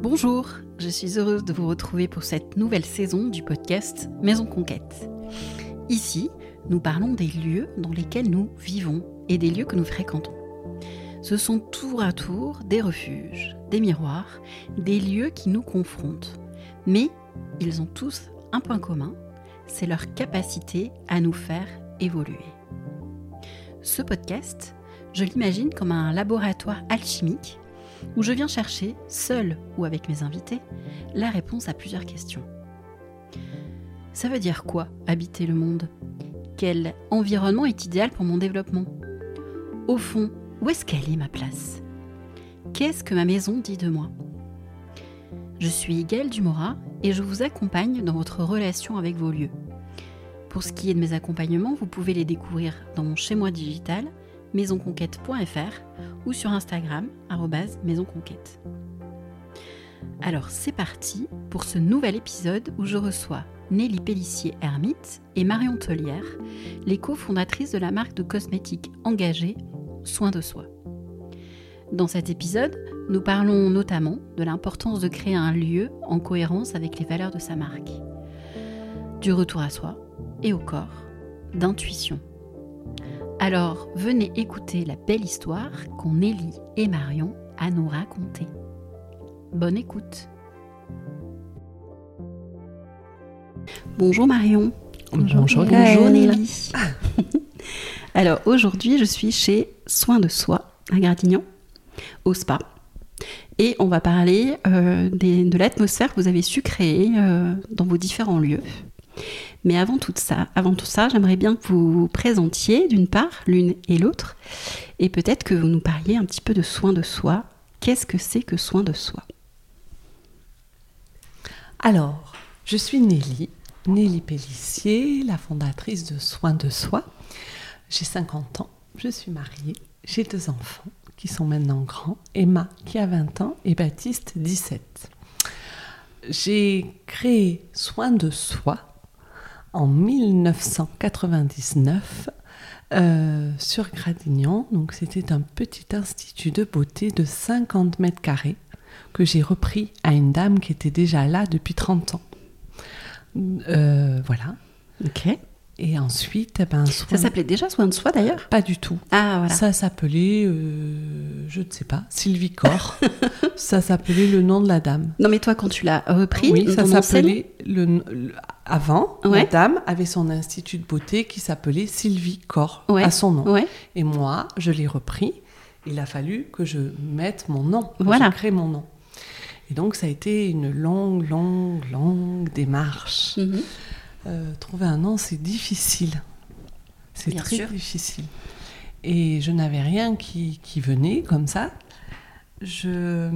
Bonjour, je suis heureuse de vous retrouver pour cette nouvelle saison du podcast Maison Conquête. Ici, nous parlons des lieux dans lesquels nous vivons et des lieux que nous fréquentons. Ce sont tour à tour des refuges, des miroirs, des lieux qui nous confrontent. Mais ils ont tous un point commun, c'est leur capacité à nous faire évoluer. Ce podcast, je l'imagine comme un laboratoire alchimique où je viens chercher, seul ou avec mes invités, la réponse à plusieurs questions. Ça veut dire quoi habiter le monde? Quel environnement est idéal pour mon développement? Au fond, où est-ce qu'elle est ma place? Qu'est-ce que ma maison dit de moi? Je suis Gaëlle Dumora et je vous accompagne dans votre relation avec vos lieux. Pour ce qui est de mes accompagnements, vous pouvez les découvrir dans mon chez moi digital maisonconquête.fr ou sur Instagram maisonconquête. Alors c'est parti pour ce nouvel épisode où je reçois Nelly Pellissier-Hermite et Marion Telière, les cofondatrices de la marque de cosmétiques engagée Soin de Soi. Dans cet épisode, nous parlons notamment de l'importance de créer un lieu en cohérence avec les valeurs de sa marque, du retour à soi et au corps, d'intuition alors venez écouter la belle histoire qu'ont Nelly et Marion à nous raconter. Bonne écoute. Bonjour Marion. Bonjour, Nelly. Alors aujourd'hui je suis chez Soins de Soi à Gradignan, au spa. Et on va parler euh, de l'atmosphère que vous avez su créer euh, dans vos différents lieux. Mais avant tout ça, avant tout ça, j'aimerais bien que vous vous présentiez d'une part l'une et l'autre, et peut-être que vous nous parliez un petit peu de soin de soi. Qu'est-ce que c'est que soin de soi? Alors, je suis Nelly, Nelly Pellissier, la fondatrice de Soins de Soi. J'ai 50 ans, je suis mariée, j'ai deux enfants qui sont maintenant grands, Emma qui a 20 ans et Baptiste 17. J'ai créé Soins de Soi en 1999 euh, sur Gradignan. Donc c'était un petit institut de beauté de 50 mètres carrés que j'ai repris à une dame qui était déjà là depuis 30 ans. Euh, voilà. Ok. Et ensuite, eh ben, ça s'appelait déjà Soin de Soi d'ailleurs? Pas du tout. Ah voilà. Ça s'appelait, euh, je ne sais pas, Sylvie Corps. ça s'appelait le nom de la dame. Non mais toi, quand tu l'as repris, oui, ça s'appelait le, avant. La dame avait son institut de beauté qui s'appelait Sylvie Corps à son nom. Et moi, je l'ai repris. Il a fallu que je mette mon nom, que voilà. je crée mon nom. Et donc ça a été une longue, longue, longue démarche. Mhm. Euh, trouver un nom, c'est difficile. C'est très difficile. Et je n'avais rien qui, qui, venait comme ça. Je,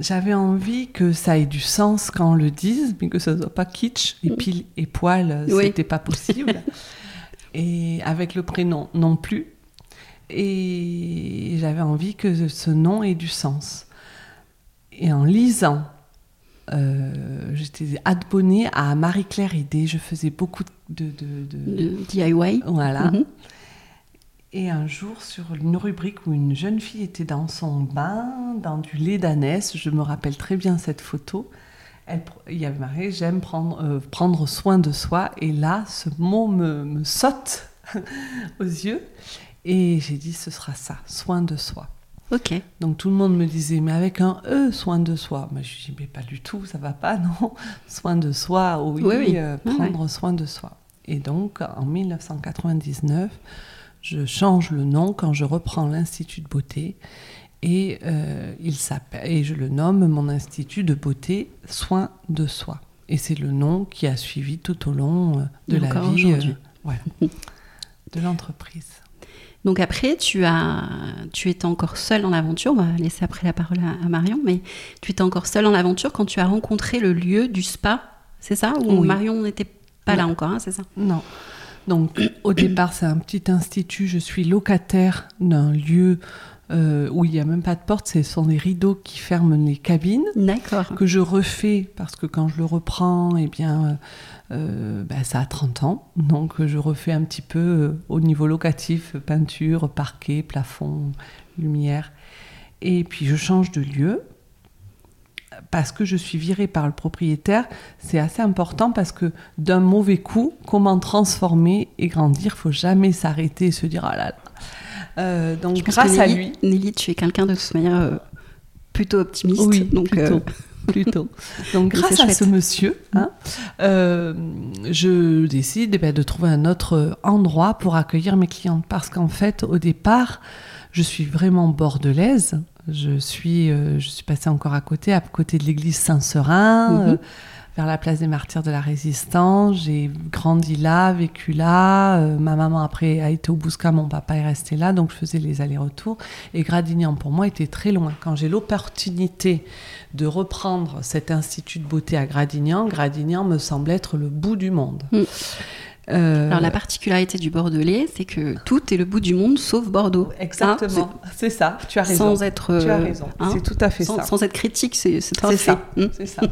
j'avais envie que ça ait du sens quand on le dise, mais que ça ne soit pas kitsch et mm. pile et poil, ce c'était pas possible. et avec le prénom non plus. Et j'avais envie que ce nom ait du sens. Et en lisant euh, j'étais abonnée à Marie-Claire Idée. Je faisais beaucoup de, de, DIY. Voilà. Mhm. Et un jour, sur une rubrique où une jeune fille était dans son bain, dans du lait d'ânesse, je me rappelle très bien cette photo. Elle, il y avait marqué J'aime prendre, euh, prendre soin de soi. Et là, ce mot me, me saute aux yeux. Et j'ai dit Ce sera ça, soin de soi. Ok. Donc tout le monde me disait, mais avec un E, soin de soi. Mais je dis, mais pas du tout, ça va pas, non. Soin de soi, oui, oui, euh, prendre soin de soi. Et donc en 1999, je change le nom quand je reprends l'Institut de beauté et, euh, il et je le nomme mon Institut de beauté Soin de soi. Et c'est le nom qui a suivi tout au long euh, de la vie de l'entreprise. Donc après, tu, as, tu étais encore seule en aventure, on va laisser après la parole à, Marion, mais tu étais encore seule en aventure quand tu as rencontré le lieu du spa, c'est ça? Ou Marion n'était pas là encore, hein, c'est ça? Non. Donc au départ, c'est un petit institut, je suis locataire d'un lieu euh, où il n'y a même pas de porte, ce sont des rideaux qui ferment les cabines. D'accord. Que je refais parce que quand je le reprends, eh bien, euh, bah, ça a 30 ans. Donc je refais un petit peu euh, au niveau locatif, peinture, parquet, plafond, lumière. Et puis je change de lieu. Parce que je suis virée par le propriétaire, c'est assez important parce que d'un mauvais coup, comment transformer et grandir, faut jamais s'arrêter et se dire ah là là. Euh, donc grâce à lui, Nelly, tu es quelqu'un de toute manière euh, plutôt optimiste. Oui, donc plutôt. plutôt. Donc grâce à ce monsieur, hein, je décide eh ben, de trouver un autre endroit pour accueillir mes clientes parce qu'en fait, au départ, je suis vraiment bordelaise. Je suis, euh, je suis passée encore à côté, à côté de l'église Saint-Seurin, mhm. euh, vers la place des martyrs de la Résistance. J'ai grandi là, vécu là. Euh, ma maman après a été au Bousca, mon papa est resté là, donc je faisais les allers-retours. Et Gradignan pour moi était très loin. Quand j'ai l'opportunité de reprendre cet institut de beauté à Gradignan, Gradignan me semble être le bout du monde. Mm. Euh, Alors la particularité du Bordelais, c'est que tout est le bout du monde sauf Bordeaux. Exactement, hein, c'est ça, tu as raison. Sans être, tu as euh, raison, hein, c'est tout à fait ça. Sans être critique, c'est ça. Hum. C'est ça.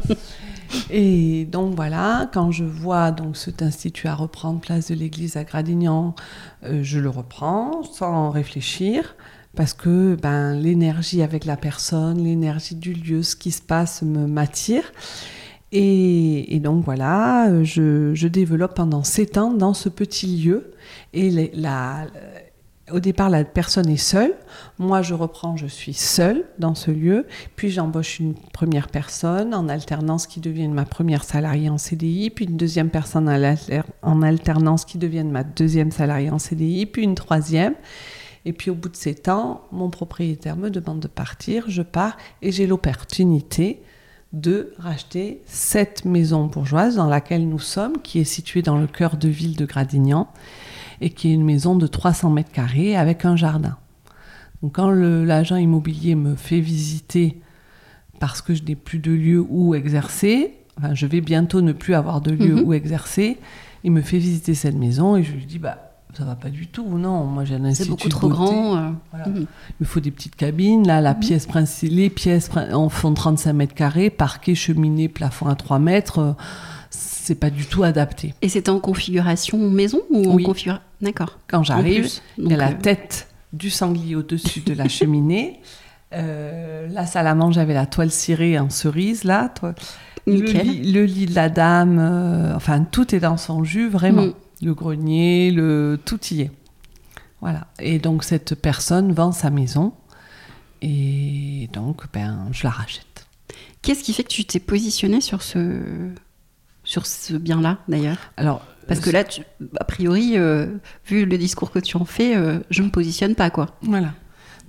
Et donc voilà, quand je vois donc cet institut à reprendre place de l'église à Gradignan, euh, je le reprends sans réfléchir parce que ben, l'énergie avec la personne, l'énergie du lieu, ce qui se passe me m'attire. Et, donc voilà, je, développe pendant sept ans dans ce petit lieu. Et au départ, la personne est seule. Moi, je reprends, je suis seule dans ce lieu. Puis j'embauche une première personne en alternance qui devient ma première salariée en CDI. Puis une deuxième personne en alternance qui devient ma deuxième salariée en CDI. Puis une troisième. Et puis au bout de sept ans, mon propriétaire me demande de partir. Je pars et j'ai l'opportunité de racheter cette maison bourgeoise dans laquelle nous sommes, qui est située dans le cœur de ville de Gradignan, et qui est une maison de 300 mètres carrés avec un jardin. Donc quand l'agent immobilier me fait visiter parce que je n'ai plus de lieu où exercer, enfin je vais bientôt ne plus avoir de lieu mhm. où exercer, il me fait visiter cette maison et je lui dis bah ça va pas du tout, non. Moi, j'ai un institut. C'est beaucoup trop grand. Euh. Mhm. Il me faut des petites cabines. Là, la mhm. pièce principale, les pièces en font 35 mètres carrés, parquet, cheminée, plafond à 3 mètres. Euh, c'est pas du tout adapté. Et c'était en configuration maison ou oui. en configuration D'accord. Quand j'arrive, il y a la euh, tête du sanglier au-dessus de la cheminée. la salle à manger avait la toile cirée en cerise, là. Le lit, le, lit, de la dame, enfin, tout est dans son jus, vraiment. Mm le grenier, le tout y est. Voilà. Et donc cette personne vend sa maison et donc ben je la rachète. Qu'est-ce qui fait que tu t'es positionné sur ce sur ce bien-là d'ailleurs? Alors parce que là, a priori, euh, vu le discours que tu en fais, euh, je me positionne pas quoi. Voilà.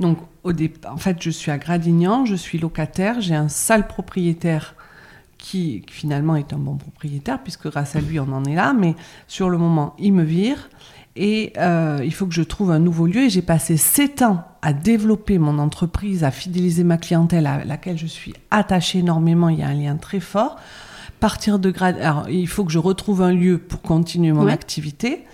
Donc au départ, en fait, je suis à Gradignan, je suis locataire, j'ai un sale propriétaire qui finalement est un bon propriétaire, puisque grâce à lui, on en est là, mais sur le moment, il me vire. Et euh, il faut que je trouve un nouveau lieu. Et j'ai passé sept ans à développer mon entreprise, à fidéliser ma clientèle, à laquelle je suis attachée énormément. Il y a un lien très fort. Partir de grade. Alors, il faut que je retrouve un lieu pour continuer mon activité.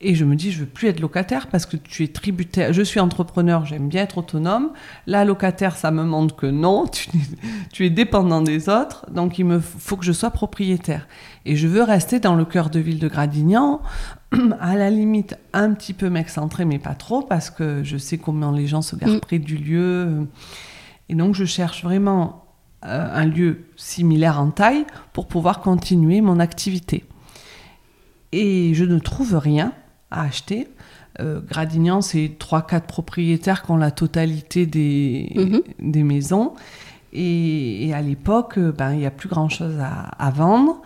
Et je me dis, je veux plus être locataire parce que tu es tributaire. Je suis entrepreneur, j'aime bien être autonome. La locataire, ça me montre que non, tu, es dépendant des autres. Donc il me faut que je sois propriétaire. Et je veux rester dans le cœur de ville de Gradignan, à la limite un petit peu m'excentrer, mais pas trop, parce que je sais comment les gens se gardent mm. près du lieu. Et donc je cherche vraiment euh, un lieu similaire en taille pour pouvoir continuer mon activité. Et je ne trouve rien à acheter. Euh, Gradignan, c'est 3-4 propriétaires qui ont la totalité des, mhm. des maisons. Et, à l'époque, euh, ben, il n'y a plus grand-chose à, vendre.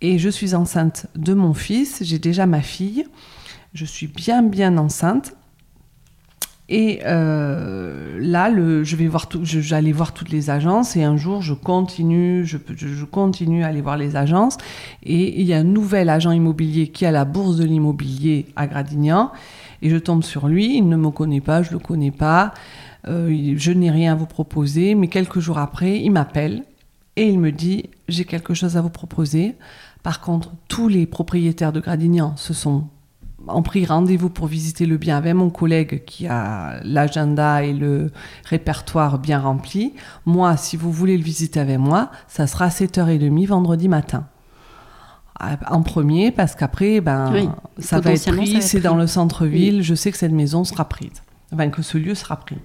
Et je suis enceinte de mon fils, j'ai déjà ma fille. Je suis bien, bien enceinte. Et euh, là, je vais voir j'allais voir toutes les agences et un jour, je continue, je, je, continue à aller voir les agences. Et il y a un nouvel agent immobilier qui a la bourse de l'immobilier à Gradignan. Et je tombe sur lui, il ne me connaît pas, je le connais pas. Euh, je n'ai rien à vous proposer. Mais quelques jours après, il m'appelle et il me dit J'ai quelque chose à vous proposer. Par contre, tous les propriétaires de Gradignan se sont ont pris rendez-vous pour visiter le bien avec mon collègue qui a l'agenda et le répertoire bien rempli. Moi, si vous voulez le visiter avec moi, ça sera à 7h30 vendredi matin. En premier, parce qu'après, ben, ça va être pris, c'est dans le centre-ville, je sais que cette maison sera prise. Enfin, que ce lieu sera pris.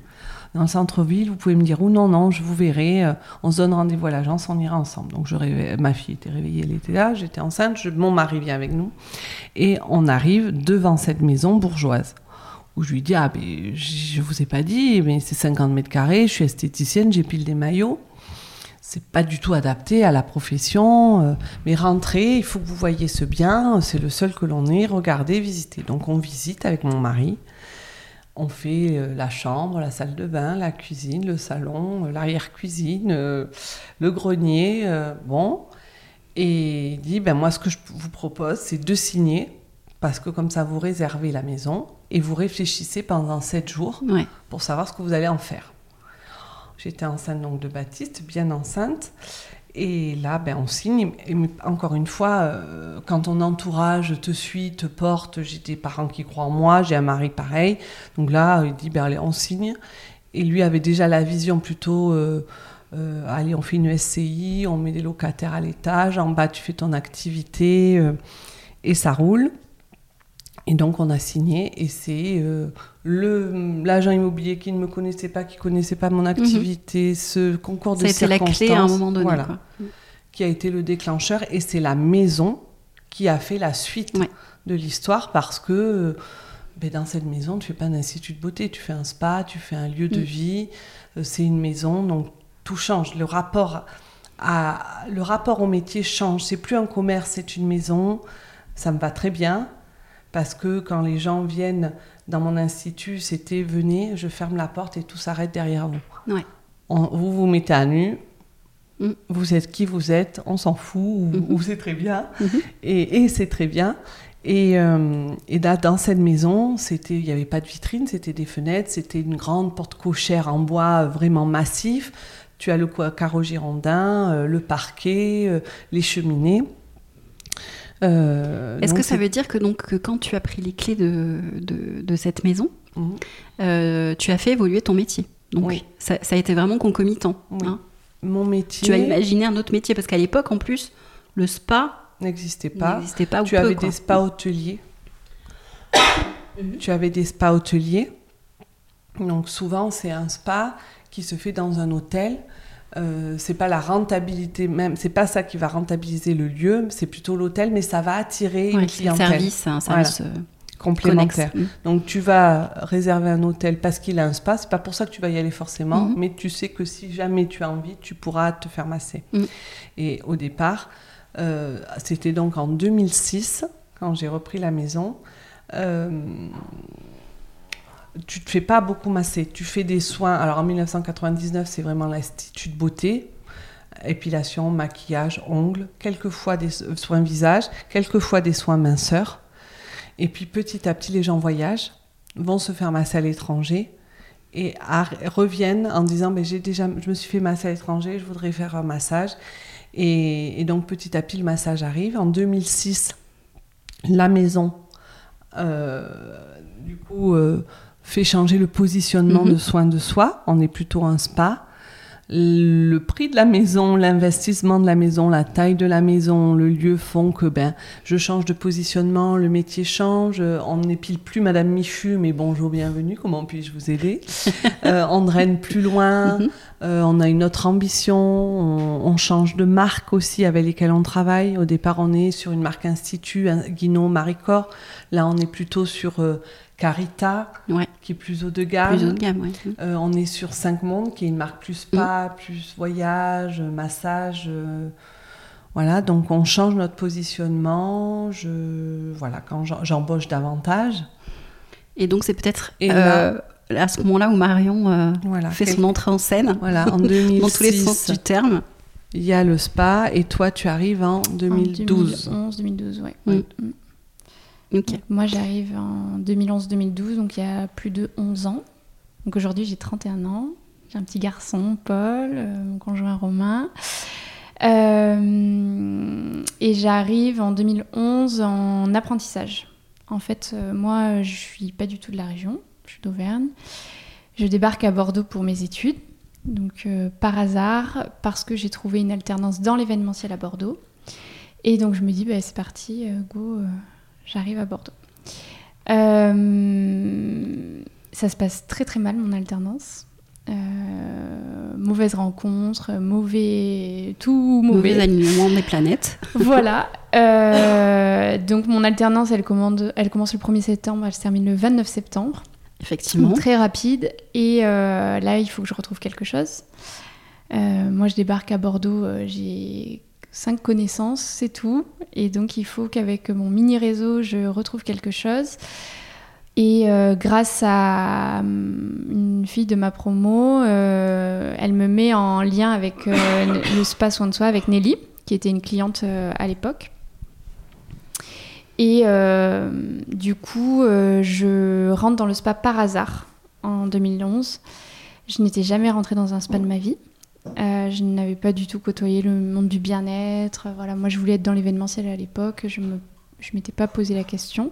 Dans le centre-ville, vous pouvez me dire ou non, non, je vous verrai, euh, on se donne rendez-vous à l'agence, on ira ensemble. Donc je ma fille était réveillée, elle était là, j'étais enceinte, mon mari vient avec nous, et on arrive devant cette maison bourgeoise. Où je lui dis, ah ben, je vous ai pas dit, mais c'est 50 mètres carrés, je suis esthéticienne, j'ai pile des maillots c'est pas du tout adapté à la profession. Euh, mais rentrez, il faut que vous voyez ce bien, c'est le seul que l'on ait, regardez, visitez. Donc on visite avec mon mari. On fait euh, la chambre, la salle de bain, la cuisine, le salon, euh, l'arrière-cuisine, le grenier. bon. Et il dit, ben moi ce que je vous propose, c'est de signer, parce que comme ça vous réservez la maison et vous réfléchissez pendant sept jours pour savoir ce que vous allez en faire. J'étais enceinte donc de Baptiste, bien enceinte. Et là, ben, on signe. Encore une fois, euh, quand ton entourage te suit, te porte, j'ai des parents qui croient en moi, j'ai un mari pareil. Donc là, il dit, ben, allez, on signe. Et lui avait déjà la vision plutôt, euh, euh, allez, on fait une SCI, on met des locataires à l'étage, en bas, tu fais ton activité, et ça roule. Et donc on a signé et c'est euh, l'agent immobilier qui ne me connaissait pas, qui connaissait pas mon activité, ce concours de circonstances. Ça a été la clé à un moment donné. Voilà, Qui a été le déclencheur et c'est la maison qui a fait la suite de l'histoire parce que ben, dans cette maison, tu fais pas un institut de beauté, tu fais un spa, tu fais un lieu de mm. vie, euh, c'est une maison, donc tout change. Le rapport, à, le rapport au métier change. C'est plus un commerce, c'est une maison. Ça me va très bien parce que quand les gens viennent dans mon institut, c'était venez, je ferme la porte et tout s'arrête derrière vous. vous vous mettez à nu, mm. vous êtes qui vous êtes, on s'en fout, ou, mm-hmm. c'est très bien, mm-hmm. et, c'est très bien. Et, euh, dans cette maison, c'était, il n'y avait pas de vitrine, c'était des fenêtres, c'était une grande porte cochère en bois vraiment massif. Tu as le carreau girondin, euh, le parquet, euh, les cheminées. Euh, Est-ce que ça veut dire que, donc, quand tu as pris les clés de, de, cette maison, mhm. euh, tu as fait évoluer ton métier? Donc oui. ça, a été vraiment concomitant. Hein Mon métier. Tu as imaginé un autre métier parce qu'à l'époque, en plus, le spa n'existait pas. pas tu avais des spas hôteliers. Mhm. Tu avais des spas hôteliers. Donc souvent, c'est un spa qui se fait dans un hôtel euh, c'est pas la rentabilité même, c'est pas ça qui va rentabiliser le lieu, c'est plutôt l'hôtel, mais ça va attirer une clientèle. Un service, un service euh, complémentaire. Mm. Donc tu vas réserver un hôtel parce qu'il a un spa, c'est pas pour ça que tu vas y aller forcément, mm-hmm. mais tu sais que si jamais tu as envie, tu pourras te faire masser. Mm. Et au départ, euh, c'était donc en 2006 quand j'ai repris la maison tu te fais pas beaucoup masser. Tu fais des soins. Alors en 1999, c'est vraiment l'institut de beauté. Épilation, maquillage, ongles, quelquefois des soins visage, quelquefois des soins minceurs. Et puis petit à petit, les gens voyagent, vont se faire masser à l'étranger et reviennent en disant ben, j'ai déjà, je me suis fait masser à l'étranger, je voudrais faire un massage. Et, donc petit à petit, le massage arrive. En 2006, la maison, euh, du coup, euh, fait changer le positionnement mhm. de soins de soi. On est plutôt un spa. Le prix de la maison, l'investissement de la maison, la taille de la maison, le lieu font que ben je change de positionnement, le métier change. On n'épile plus Madame Michu, mais bonjour, bienvenue. Comment puis-je vous aider? Euh, On draine plus loin. Mhm. Euh, on a une autre ambition. On, change de marque aussi avec lesquelles on travaille. Au départ, on est sur une marque institut, Guinot, Maricor. Là, on est plutôt sur euh, Carita, qui est plus haut de gamme. Euh, on est sur 5 Mondes, qui est une marque plus spa, mm. plus voyage, massage. Euh, voilà, donc on change notre positionnement. Je, voilà, quand j'embauche davantage. Et donc c'est peut-être euh, à ce moment-là où Marion fait son entrée en scène. Voilà, en 2006. dans tous les sens du terme. Il y a le spa et toi tu arrives en 2012. En 2011, 2012, oui. Moi, j'arrive en 2011-2012, donc il y a plus de 11 ans. Donc aujourd'hui, j'ai 31 ans. J'ai un petit garçon, Paul, euh, mon conjoint Romain. Euh, et j'arrive en 2011 en apprentissage. En fait, euh, moi, je suis pas du tout de la région, je suis d'Auvergne. Je débarque à Bordeaux pour mes études, donc par hasard, parce que j'ai trouvé une alternance dans l'événementiel à Bordeaux. Et donc je me dis, bah, c'est parti, go, j'arrive à Bordeaux. Euh, ça se passe très très mal mon alternance. mauvaise rencontre, mauvais tout mauvais. Mauvais alignement des planètes. voilà. donc mon alternance, elle, elle commence le 1er septembre, elle se termine le 29 septembre. Effectivement. très rapide. Et là, il faut que je retrouve quelque chose. moi, je débarque à Bordeaux, j'ai cinq connaissances, c'est tout. Et donc, il faut qu'avec mon mini réseau, je retrouve quelque chose. Et euh, grâce à hum, une fille de ma promo, euh, elle me met en lien avec euh, le spa soin de soi avec Nelly, qui était une cliente à l'époque. Et du coup, je rentre dans le spa par hasard en 2011. Je n'étais jamais rentrée dans un spa de ma vie. Euh, je n'avais pas du tout côtoyé le monde du bien-être. Voilà, moi, je voulais être dans l'événementiel à l'époque. Je ne me, m'étais pas posé la question.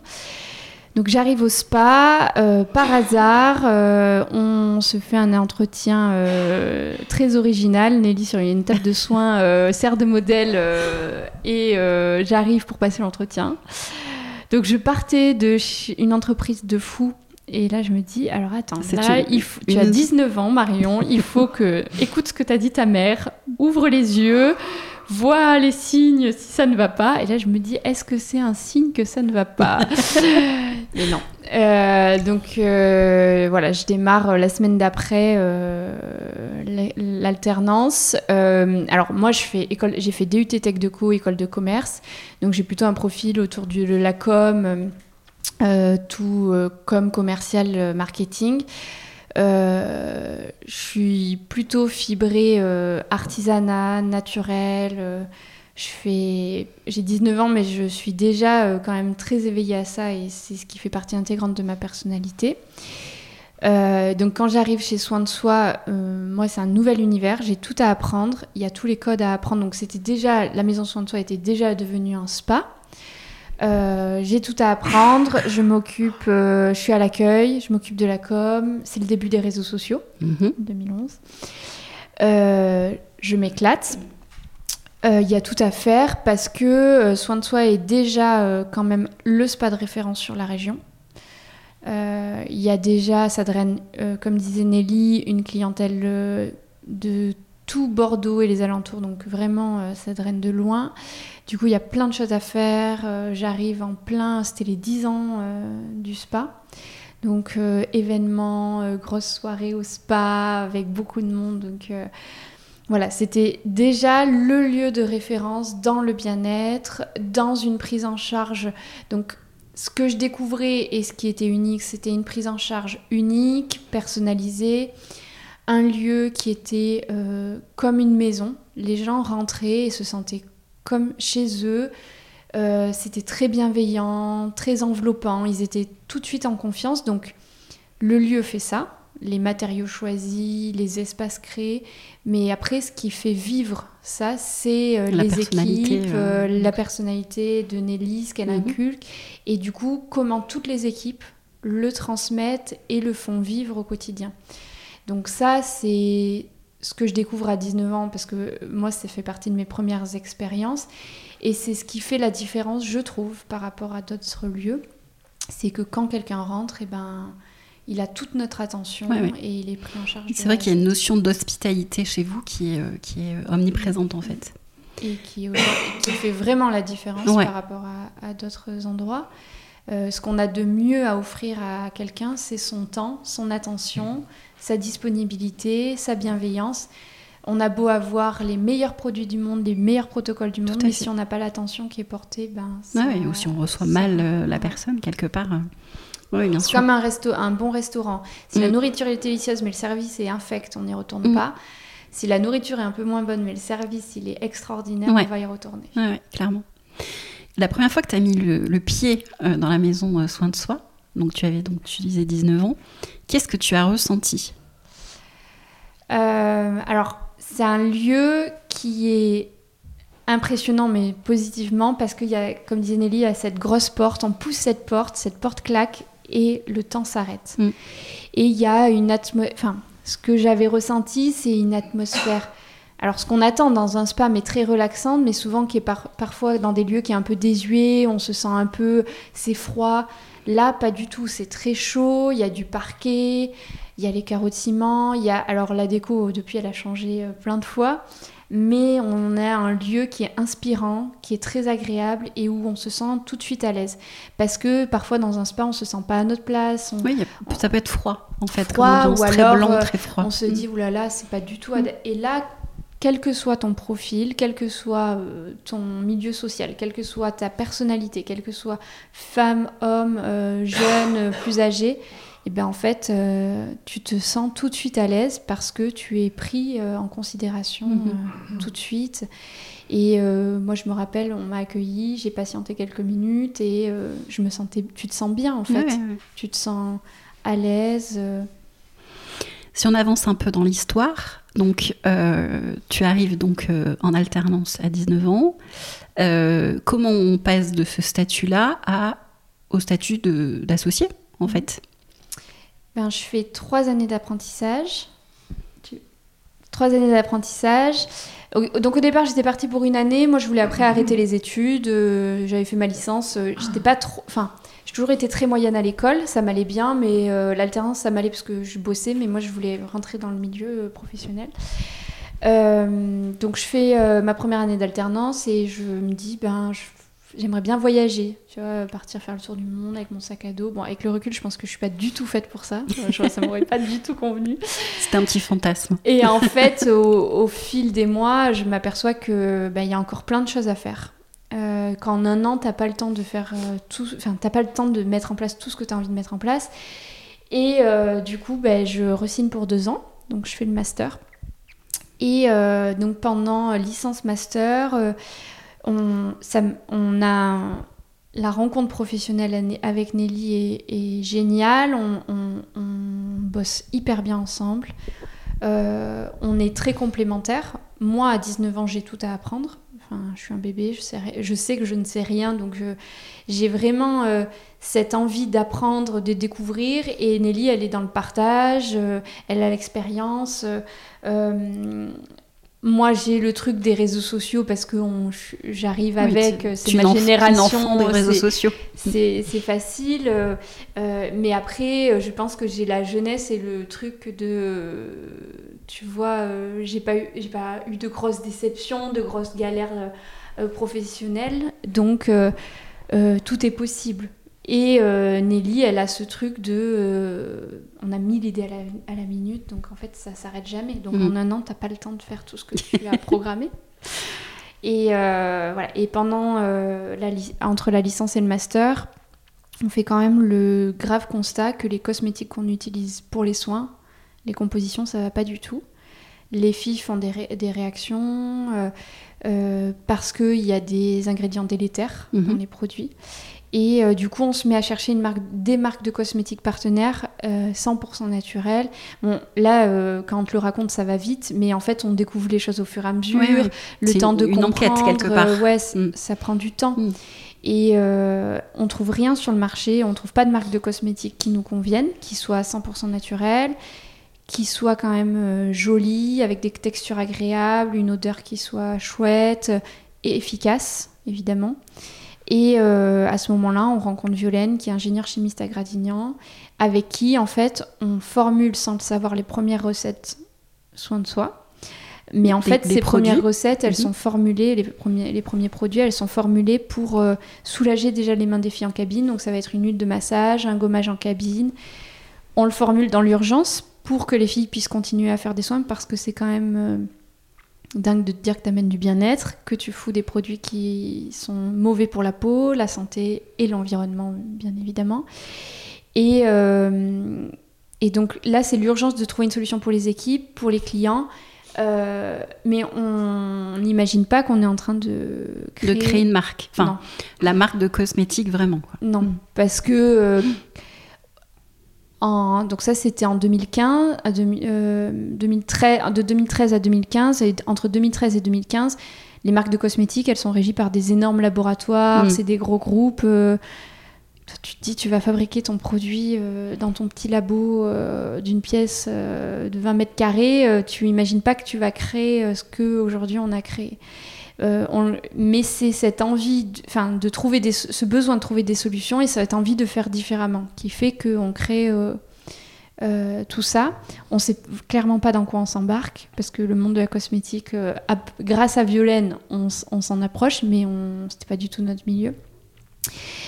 Donc j'arrive au spa, euh, par hasard, euh, on se fait un entretien très original. Nelly sur une table de soins sert de modèle et j'arrive pour passer l'entretien. Donc je partais d'une entreprise de fou et là, je me dis, alors attends, là, il tu as 19 ans, Marion, il faut que, écoute ce que t'as dit ta mère, ouvre les yeux, vois les signes si ça ne va pas. Et là, je me dis, est-ce que c'est un signe que ça ne va pas? Mais non. Euh, donc euh, voilà, je démarre euh, la semaine d'après l'alternance. alors moi, je fais école, j'ai fait DUT Tech de Co, école de commerce. Donc j'ai plutôt un profil autour de la com tout euh, comme commercial euh, marketing. je suis plutôt fibrée artisanat, naturel. je fais, j'ai 19 ans, mais je suis déjà quand même très éveillée à ça et c'est ce qui fait partie intégrante de ma personnalité. donc quand j'arrive chez Soin de Soi, moi c'est un nouvel univers, j'ai tout à apprendre, il y a tous les codes à apprendre. Donc c'était déjà, la maison Soin de Soi était déjà devenue un spa. Euh, j'ai tout à apprendre. Je m'occupe, euh, je suis à l'accueil, je m'occupe de la com. C'est le début des réseaux sociaux, 2011. Mhm. Euh, je m'éclate. Il y a tout à faire parce que Soin de Soi est déjà quand même le spa de référence sur la région. Il y a déjà, ça draine, comme disait Nelly, une clientèle de tout Bordeaux et les alentours, donc vraiment ça draine de loin. Du coup, il y a plein de choses à faire. Euh, j'arrive en plein, c'était les 10 ans euh, du spa. Donc, euh, événements, grosse soirée au spa avec beaucoup de monde. Donc, voilà, c'était déjà le lieu de référence dans le bien-être, dans une prise en charge. Donc, ce que je découvrais et ce qui était unique, c'était une prise en charge unique, personnalisée, un lieu qui était comme une maison. Les gens rentraient et se sentaient comme chez eux. Euh, c'était très bienveillant, très enveloppant. Ils étaient tout de suite en confiance. Donc, le lieu fait ça, les matériaux choisis, les espaces créés. Mais après, ce qui fait vivre ça, c'est euh, les équipes, euh, la personnalité de Nelly, ce qu'elle mhm. inculque. Et du coup, comment toutes les équipes le transmettent et le font vivre au quotidien. Donc ça, c'est ce que je découvre à 19 ans, parce que moi, ça fait partie de mes premières expériences. Et c'est ce qui fait la différence, je trouve, par rapport à d'autres lieux. C'est que quand quelqu'un rentre, et eh ben, il a toute notre attention et il est pris en charge. C'est vrai qu'il y a une notion d'hospitalité chez vous qui est, euh, qui est omniprésente en fait. Et qui, qui fait vraiment la différence par rapport à, d'autres endroits. Euh, ce qu'on a de mieux à offrir à quelqu'un, c'est son temps, son attention, sa disponibilité, sa bienveillance. On a beau avoir les meilleurs produits du monde, les meilleurs protocoles du monde, mais si on n'a pas l'attention qui est portée, ben. Ah ou si on reçoit mal euh, la personne quelque part. Euh, oui, bien sûr. Comme un, resto, un bon restaurant. Si la mm. nourriture est délicieuse, mais le service est infect, on n'y retourne mm. pas. Si la nourriture est un peu moins bonne, mais le service il est extraordinaire, on va y retourner. Oui, clairement. La première fois que tu as mis le, pied euh, dans la maison Soin de Soi, donc tu avais donc tu disais 19 ans, Qu'est-ce que tu as ressenti? Euh, Alors, c'est un lieu qui est impressionnant, mais positivement, parce qu'il y a, comme disait Nelly, il y a cette grosse porte, on pousse cette porte, cette porte claque, et le temps s'arrête. Mm. Et il y a une atmosphère... Enfin, ce que j'avais ressenti, c'est une atmosphère... Alors, ce qu'on attend dans un spa, mais très relaxante, mais souvent qui est parfois dans des lieux qui est un peu désuet, on se sent un peu... c'est froid. Là, pas du tout. C'est très chaud. Il y a du parquet, il y a les carreaux de ciment. Il y a alors la déco depuis, elle a changé euh, plein de fois, mais on a un lieu qui est inspirant, qui est très agréable et où on se sent tout de suite à l'aise. Parce que parfois dans un spa, on se sent pas à notre place. Oui, ça peut être froid en fait, froid, ou très alors, blanc, euh, très froid. On se dit oulala, c'est pas du tout. ad- Et là, quel que soit ton profil, quel que soit euh, ton milieu social, quelle que soit ta personnalité, quelle que soit femme, homme, euh, jeune, euh, plus âgé, et ben en fait, euh, tu te sens tout de suite à l'aise parce que tu es pris euh, en considération Mhm. tout de suite. Et moi, je me rappelle, on m'a accueilli, j'ai patienté quelques minutes et je me sentais. Tu te sens bien en fait. Ouais, ouais, ouais. Tu te sens à l'aise. Si on avance un peu dans l'histoire, donc euh, tu arrives donc euh, en alternance à 19 ans. Euh, comment on passe de ce statut-là à au statut d'associé en fait? Ben, je fais trois années d'apprentissage. Trois années d'apprentissage. Donc au départ, j'étais partie pour une année. Moi, je voulais après arrêter les études. J'avais fait ma licence. J'étais pas trop. Enfin, toujours été très moyenne à l'école. Ça m'allait bien, mais euh, l'alternance, ça m'allait parce que je bossais. Mais moi, je voulais rentrer dans le milieu euh, professionnel. Euh, donc je fais ma première année d'alternance et je me dis ben j'aimerais bien voyager, tu vois, partir faire le tour du monde avec mon sac à dos. Bon, avec le recul, je pense que je suis pas du tout faite pour ça. Je ça m'aurait pas du tout convenu. C'était un petit fantasme. Et en fait, au, au fil des mois, je m'aperçois que ben, il y a encore plein de choses à faire. Euh, Qu'en un an, t'as pas le temps de faire euh, tout, enfin t'as pas le temps de mettre en place tout ce que tu as envie de mettre en place. Et euh, du coup, ben, je resigne pour deux ans, donc je fais le master. Et donc pendant licence master, on, a la rencontre professionnelle avec Nelly est, géniale. On, bosse hyper bien ensemble. On est très complémentaires. Moi, à 19 ans, j'ai tout à apprendre. Je suis un bébé, je sais, que je ne sais rien, donc j'ai vraiment euh, cette envie d'apprendre, de découvrir. Et Nelly, elle est dans le partage, euh, elle a l'expérience. euh, moi, j'ai le truc des réseaux sociaux parce que j'arrive avec, euh, c'est ma génération. des réseaux c'est- sociaux. c'est facile, euh, euh, mais après, je pense que j'ai la jeunesse et le truc de, tu vois, euh, j'ai pas eu, j'ai pas eu de grosses déceptions, de grosses galères euh, professionnelles, donc tout est possible. Et euh, Nelly, elle a ce truc de, euh, on a mis l'idée à la, à la minute, donc en fait, ça s'arrête jamais. Donc Mhm. en un an, t'as pas le temps de faire tout ce que tu as programmé. Et, euh, voilà. et pendant la entre la licence et le master, on fait quand même le grave constat que les cosmétiques qu'on utilise pour les soins, les compositions, ça va pas du tout. Les filles font des, ré- des réactions parce qu'il y a des ingrédients délétères dans les produits. Et euh, du coup, on se met à chercher une marque, des marques de cosmétiques partenaires euh, 100% naturelles. Bon, là, euh, quand on te le raconte, ça va vite, mais en fait, on découvre les choses au fur et à mesure. Oui, oui. Le temps de une enquête, comprendre, quelque part. euh, ouais, Mm. ça prend du temps. Mm. Et euh, on trouve rien sur le marché, on trouve pas de marque de cosmétiques qui nous conviennent, qui soit 100% naturelle, qui soit quand même euh, jolie, avec des textures agréables, une odeur qui soit chouette et efficace, évidemment. Et euh, à ce moment-là, on rencontre Violaine, qui est ingénieure chimiste à Gradignan, avec qui, en fait, on formule sans le savoir les premières recettes soins de soi. Mais en Des- fait, des ces produits. premières recettes, elles Mhm. sont formulées, les premiers, les premiers produits, elles sont formulées pour euh, soulager déjà les mains des filles en cabine. Donc ça va être une huile de massage, un gommage en cabine. On le formule dans l'urgence pour que les filles puissent continuer à faire des soins parce que c'est quand même euh, dingue de te dire que tu amènes du bien-être, que tu fous des produits qui sont mauvais pour la peau, la santé et l'environnement, bien évidemment. Et, euh, et donc là, c'est l'urgence de trouver une solution pour les équipes, pour les clients. Euh, mais on n'imagine pas qu'on est en train de De créer une marque. Enfin, Non. la marque de cosmétiques, vraiment. quoi. Non, Mm. parce que euh, en, donc ça c'était en 2015, à 2000, euh, 2013, de 2013 à 2015 et entre 2013 et 2015, les marques de cosmétiques elles sont régies par des énormes laboratoires, Mm. c'est des gros groupes. euh, toi, tu te dis tu vas fabriquer ton produit euh, dans ton petit labo d'une pièce de 20 mètres carrés, tu imagines pas que tu vas créer ce que aujourd'hui on a créé. Mais c'est cette envie, enfin, de, trouver des, ce besoin de trouver des solutions et cette envie de faire différemment qui fait qu'on crée euh, tout ça. On sait clairement pas dans quoi on s'embarque, parce que le monde de la cosmétique, euh, grâce à Violaine, on, s'en approche, mais on c'était pas du tout notre milieu.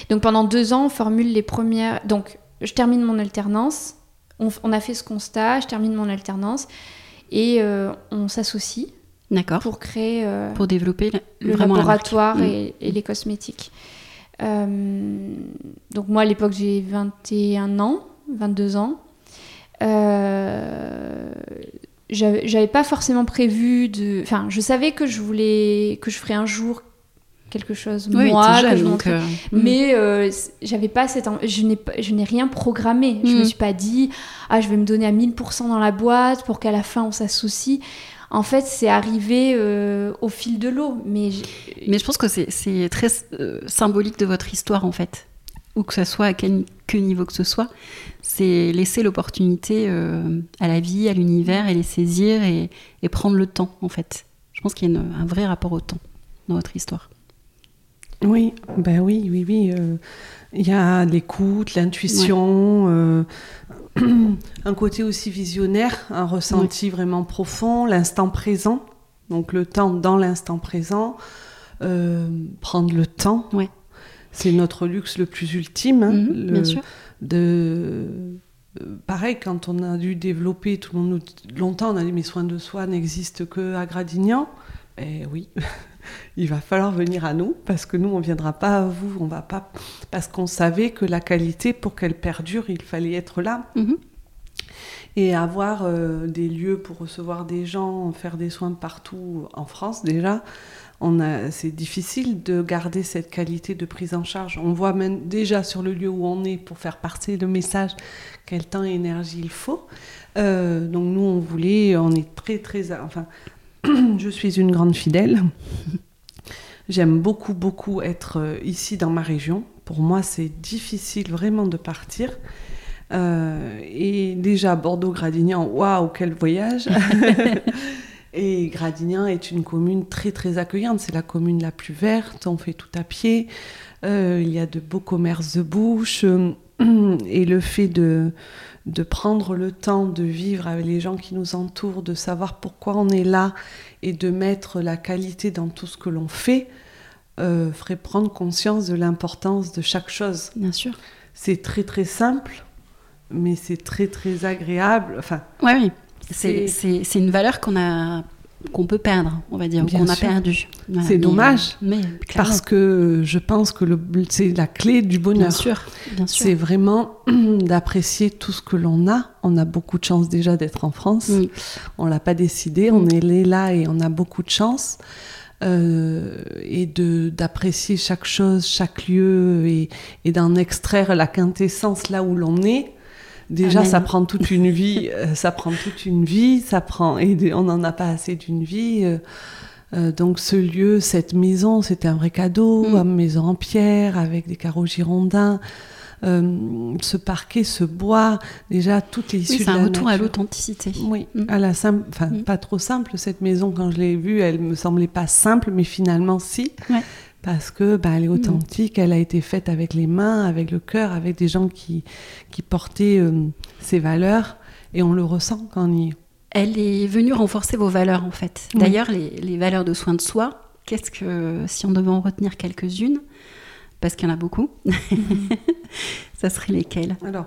Donc pendant deux ans, on formule les premières. Donc je termine mon alternance, on, a fait ce constat, je termine mon alternance, et euh, on s'associe. D'accord. Pour créer. pour développer le laboratoire et, et, les cosmétiques. donc moi à l'époque j'ai 21 ans, 22 ans. Euh, j'avais pas forcément prévu de. Enfin, je savais que je voulais que je ferais un jour quelque chose moi donc, euh, hmm. mais euh, j'avais pas cette je n'ai je n'ai rien programmé je me hmm. suis pas dit ah je vais me donner à 1000% dans la boîte pour qu'à la fin on s'associe en fait c'est arrivé au fil de l'eau mais je... mais je pense que c'est très symbolique de votre histoire en fait ou que ce soit à quel niveau que ce soit c'est laisser l'opportunité euh, à la vie, à l'univers et les saisir et, prendre le temps en fait. Je pense qu'il y a un vrai rapport au temps dans votre histoire. Oui, ben oui, oui, oui. Euh, il y a l'écoute, l'intuition, euh, un côté aussi visionnaire, un ressenti vraiment profond, l'instant présent. Donc le temps dans l'instant présent, prendre le temps. C'est notre luxe le plus ultime. Hein, mhm, bien sûr de euh, pareil, quand on a dû développer, tout le monde longtemps, on a dit mes soins de soi n'existent que à Gradignan. Eh oui, il va falloir venir à nous parce que nous, on viendra pas à vous, on va pas parce qu'on savait que la qualité, pour qu'elle perdure, il fallait être là. Mhm. Et avoir euh, des lieux pour recevoir des gens, faire des soins partout en France déjà, c'est difficile de garder cette qualité de prise en charge. On voit même déjà sur le lieu où on est pour faire passer le message quel temps et énergie il faut. Euh, donc nous, on voulait, on est très très, enfin, je suis une grande fidèle. J'aime beaucoup beaucoup être euh, ici dans ma région. Pour moi, c'est difficile vraiment de partir. Euh, et déjà Bordeaux-Gradignan, waouh, quel voyage Et Gradignan est une commune très très accueillante. C'est la commune la plus verte. On fait tout à pied. Euh, il y a de beaux commerces de bouche. Et le fait de, de prendre le temps de vivre avec les gens qui nous entourent, de savoir pourquoi on est là et de mettre la qualité dans tout ce que l'on fait, euh, ferait prendre conscience de l'importance de chaque chose. Bien sûr. C'est très très simple, mais c'est très très agréable. Enfin, ouais, oui. C'est une valeur qu'on a qu'on peut perdre, on va dire, qu'on a perdu. c'est dommage, mais, parce que je pense que c'est la clé du bonheur. Bien sûr, bien sûr. C'est vraiment d'apprécier tout ce que l'on a. On a beaucoup de chance déjà d'être en France. On l'a pas décidé, on est là et on a beaucoup de chance. Euh, et de d'apprécier chaque chose, chaque lieu et, et d'en extraire la quintessence là où l'on est Déjà, ça prend toute une vie. Euh, ça prend toute une vie. Ça prend et on n'en a pas assez d'une vie. Euh, euh, donc ce lieu, cette maison, c'était un vrai cadeau, mm. une maison en pierre avec des carreaux girondins. ce parquet, ce bois, déjà toutes les issues oui, c'est un retour à l'authenticité. Oui, mm. à la simple, enfin mm. pas trop simple cette maison quand je l'ai vue, elle me semblait pas simple, mais finalement si. Ouais parce que bah, elle est mm. authentique, elle a été faite avec les mains, avec le cœur, avec des gens qui, qui portaient euh, ces valeurs, et on le ressent quand on y est. Elle est venue renforcer vos valeurs en fait. D'ailleurs, les, les, valeurs de soin de soi, qu'est-ce que, si on devait en retenir quelques-unes, parce qu'il y en a beaucoup, ça serait lesquelles? Alors,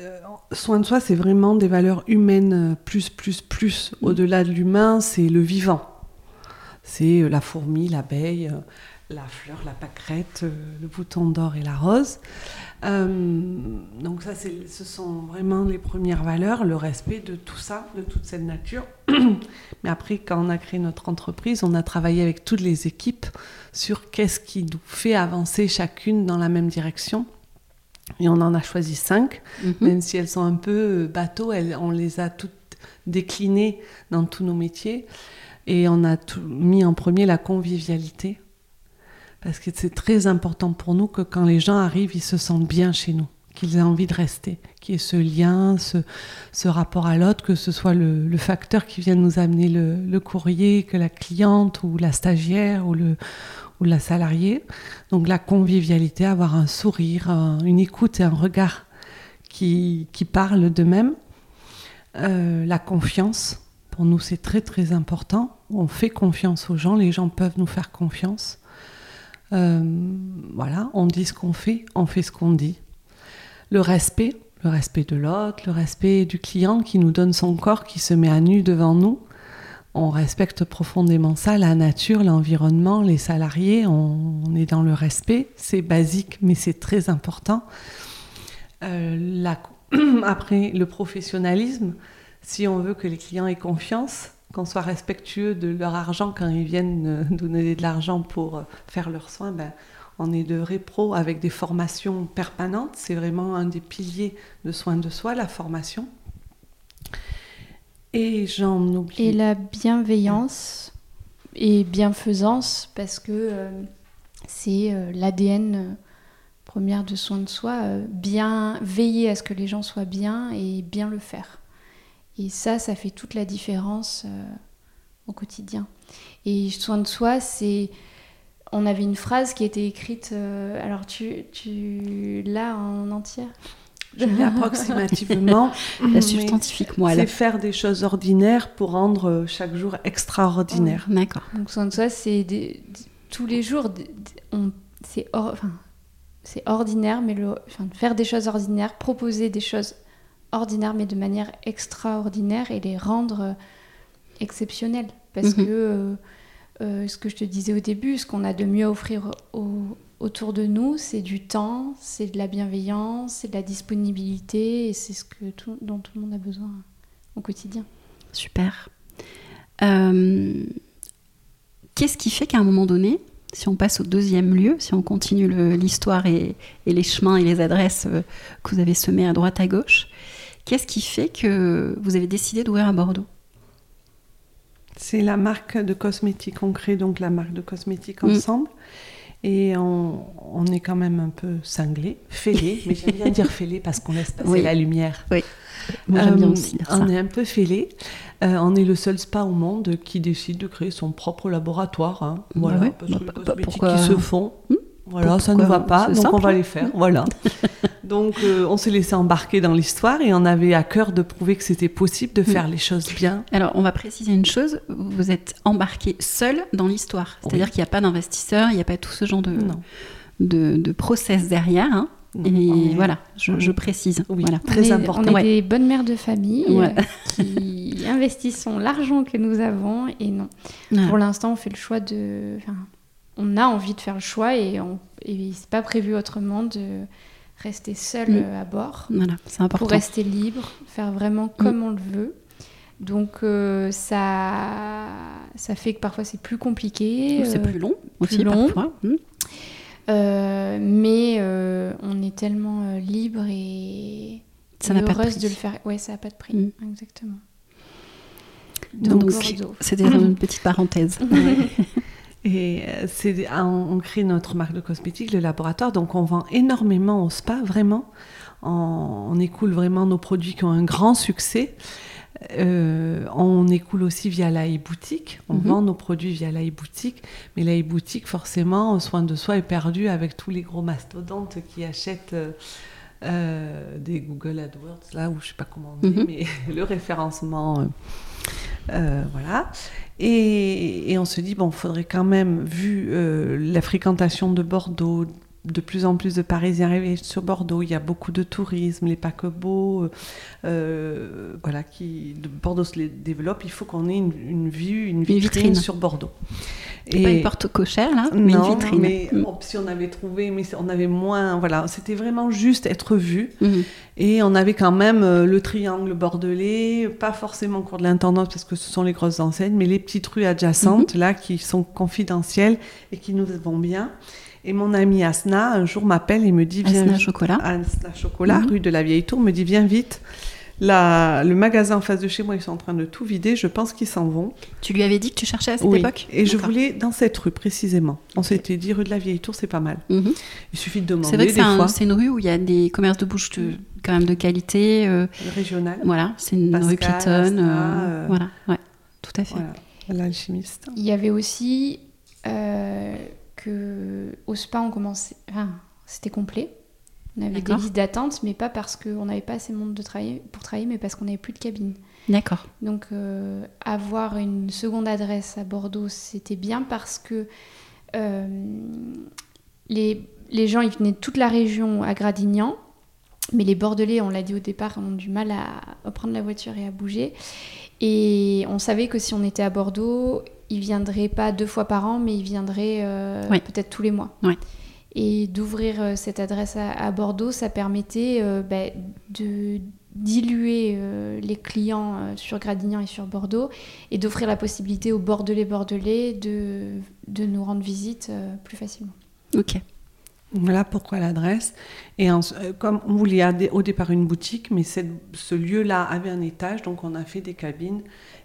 euh, soin de soi, c'est vraiment des valeurs humaines plus, plus, plus. Mm. Au-delà de l'humain, c'est le vivant. C'est la fourmi, l'abeille, la fleur, la pâquerette, euh, le bouton d'or et la rose. Euh, donc ça, ce sont vraiment les premières valeurs, le respect de tout ça, de toute cette nature. Mais après, quand on a créé notre entreprise, on a travaillé avec toutes les équipes sur qu'est-ce qui nous fait avancer chacune dans la même direction. Et on en a choisi cinq, mhm. même si elles sont un peu euh, bateaux, on les a toutes déclinées dans tous nos métiers. Et on a mis en premier la convivialité parce que c'est très important pour nous que quand les gens arrivent, ils se sentent bien chez nous. qu'ils aient envie de rester, qu'il y ait ce lien, ce, rapport à l'autre, que ce soit le, facteur qui vient nous amener le, courrier, que la cliente ou la stagiaire ou, le, ou la salariée. Donc la convivialité, avoir un sourire, une écoute et un regard qui, qui parlent d'eux-mêmes. Euh, la confiance, pour nous c'est très très important. On fait confiance aux gens, les gens peuvent nous faire confiance. Euh, voilà, on dit ce qu'on fait, on fait ce qu'on dit. Le respect, le respect de l'autre, le respect du client qui nous donne son corps, qui se met à nu devant nous. On respecte profondément ça, la nature, l'environnement, les salariés, on, est dans le respect. C'est basique, mais c'est très important. Euh, après, le professionnalisme, si on veut que les clients aient confiance, qu'on soit respectueux de leur argent quand ils viennent euh, nous donner de l'argent pour euh, faire leurs soins, ben, on est de répro avec des formations permanentes. C'est vraiment un des piliers de soins de soi, la formation. Et j'en oublie. Et la bienveillance et bienfaisance, parce que euh, c'est l'ADN première de soins de soi, bien veiller à ce que les gens soient bien et bien le faire. Et ça, ça fait toute la différence euh, au quotidien. Et soin de soi, c'est. On avait une phrase qui était écrite. Euh, alors, tu, tu l'as en entière Je l'ai approximativement. la substantifique, moi. C'est faire des choses ordinaires pour rendre euh, chaque jour extraordinaire. D'accord. Donc, soin de soi, c'est tous les jours, c'est enfin, ordinaire, mais le, enfin, faire des choses ordinaires, proposer des choses ordinaires, mais de manière extraordinaire et les rendre euh, exceptionnels. Parce mhm. que euh, euh, ce que je te disais au début, ce qu'on a de mieux à offrir autour de nous, c'est du temps, c'est de la bienveillance, c'est de la disponibilité, et c'est ce que tout, dont tout le monde a besoin au quotidien. Super. Qu'est-ce qui fait qu'à un moment donné, si on passe au deuxième lieu, si on continue l'histoire et, et, les chemins et les adresses que vous avez semés à droite à gauche, Qu'est-ce qui fait que vous avez décidé d'ouvrir à Bordeaux? C'est la marque de cosmétiques. On crée donc la marque de cosmétiques mm. ensemble. Et on, est quand même un peu cinglé, fêlé, mais j'aime bien dire fêlé parce qu'on laisse passer la lumière. Oui. Moi, j'aime bien euh, aussi dire ça. On est un peu fêlé. Euh, on est le seul spa au monde qui décide de créer son propre laboratoire. Hein. Voilà, parce que les bah, cosmétiques qui se font, hmm voilà, ça ne va pas, donc on va les faire. Voilà. donc euh, on s'est laissé embarquer dans l'histoire et on avait à cœur de prouver que c'était possible de faire les choses bien. Alors on va préciser une chose, vous êtes embarqué seul dans l'histoire. C'est-à-dire qu'il n'y a pas d'investisseur, il n'y a pas tout ce genre de, de, process derrière. Hein. Et voilà, je, précise. Oui, voilà. très important. On est des bonnes mères de famille euh, qui investissons l'argent que nous avons et non. Pour l'instant, on fait le choix de on a envie de faire le choix et, on, et c'est pas prévu autrement de rester seul mm. euh, à bord. Voilà, c'est important. Pour rester libre, faire vraiment mm. comme on le veut. Donc euh, ça, ça fait que parfois c'est plus compliqué. C'est plus long plus aussi long. parfois. Mm. Euh, mais on est tellement libre et, ça pas de, de le faire. Ouais, ça n'a pas de prix. Exactement. Donc, Donc c'était une petite parenthèse. Et euh, c'est, on, crée notre marque de cosmétiques, le laboratoire, donc on vend énormément au spa, vraiment. On, écoule vraiment nos produits qui ont un grand succès. Euh, on écoule aussi via la e-boutique. On mhm. vend nos produits via la e-boutique. Mais la e-boutique, forcément, soin de soi est perdu avec tous les gros mastodontes qui achètent euh, des Google AdWords, là, où je sais pas comment on dit, mhm. mais le référencement. voilà. Et, on se dit, bon, faudrait quand même, vu euh, la fréquentation de Bordeaux, de plus en plus de Parisiens arrivent sur Bordeaux, il y a beaucoup de tourisme, les paquebots, euh, euh, voilà, qui, Bordeaux se développe, il faut qu'on ait une, vue, une vitrine, sur Bordeaux. Et pas une porte cochère là, mais une vitrine. Mais mm. si on avait trouvé, mais on avait moins, voilà, c'était vraiment juste être vu. Mm-hmm. Et on avait quand même euh, le triangle bordelais, pas forcément cours de l'intendance parce que ce sont les grosses enseignes, mais les petites rues adjacentes mm-hmm. là qui sont confidentielles et qui nous vont bien. Et mon ami Asna, un jour, m'appelle et me dit Viens Asna Chocolat. Asna Chocolat, mhm. rue de la Vieille Tour, me dit Viens vite. le magasin en face de chez moi, ils sont en train de tout vider. Je pense qu'ils s'en vont. Tu lui avais dit que tu cherchais à cette oui. époque Et je voulais dans cette rue précisément. On s'était dit rue de la Vieille Tour, c'est pas mal. Mhm. Il suffit de demander. C'est vrai que c'est une rue où il y a des commerces de bouche de, quand même de qualité. Euh, Régional. Voilà, c'est une Pascal, rue piétonne. Euh, euh, Voilà, ouais, tout à fait. Voilà. L'alchimiste. Il y avait aussi euh, que au spa, on commençait. Enfin, c'était complet. On avait des listes d'attente, mais pas parce qu'on n'avait pas assez de monde de travailler, pour travailler, mais parce qu'on n'avait plus de cabine. D'accord. Donc, euh, avoir une seconde adresse à Bordeaux, c'était bien parce que euh, les, les gens, ils venaient de toute la région à Gradignan, mais les Bordelais, on l'a dit au départ, ont du mal à, à prendre la voiture et à bouger. Et on savait que si on était à Bordeaux, ils viendraient pas deux fois par an, mais ils viendraient euh, Ouais. peut-être tous les mois. Ouais. Et d'ouvrir euh, cette adresse à, à Bordeaux, ça permettait euh, bah, de diluer euh, les clients euh, sur Gradignan et sur Bordeaux et d'offrir la possibilité aux Bordelais Bordelais de, de nous rendre visite euh, plus facilement. Ok. Voilà pourquoi l'adresse. Et en- comme on voulait au départ une boutique, mais cette- ce lieu-là avait un étage, donc on a fait des cabines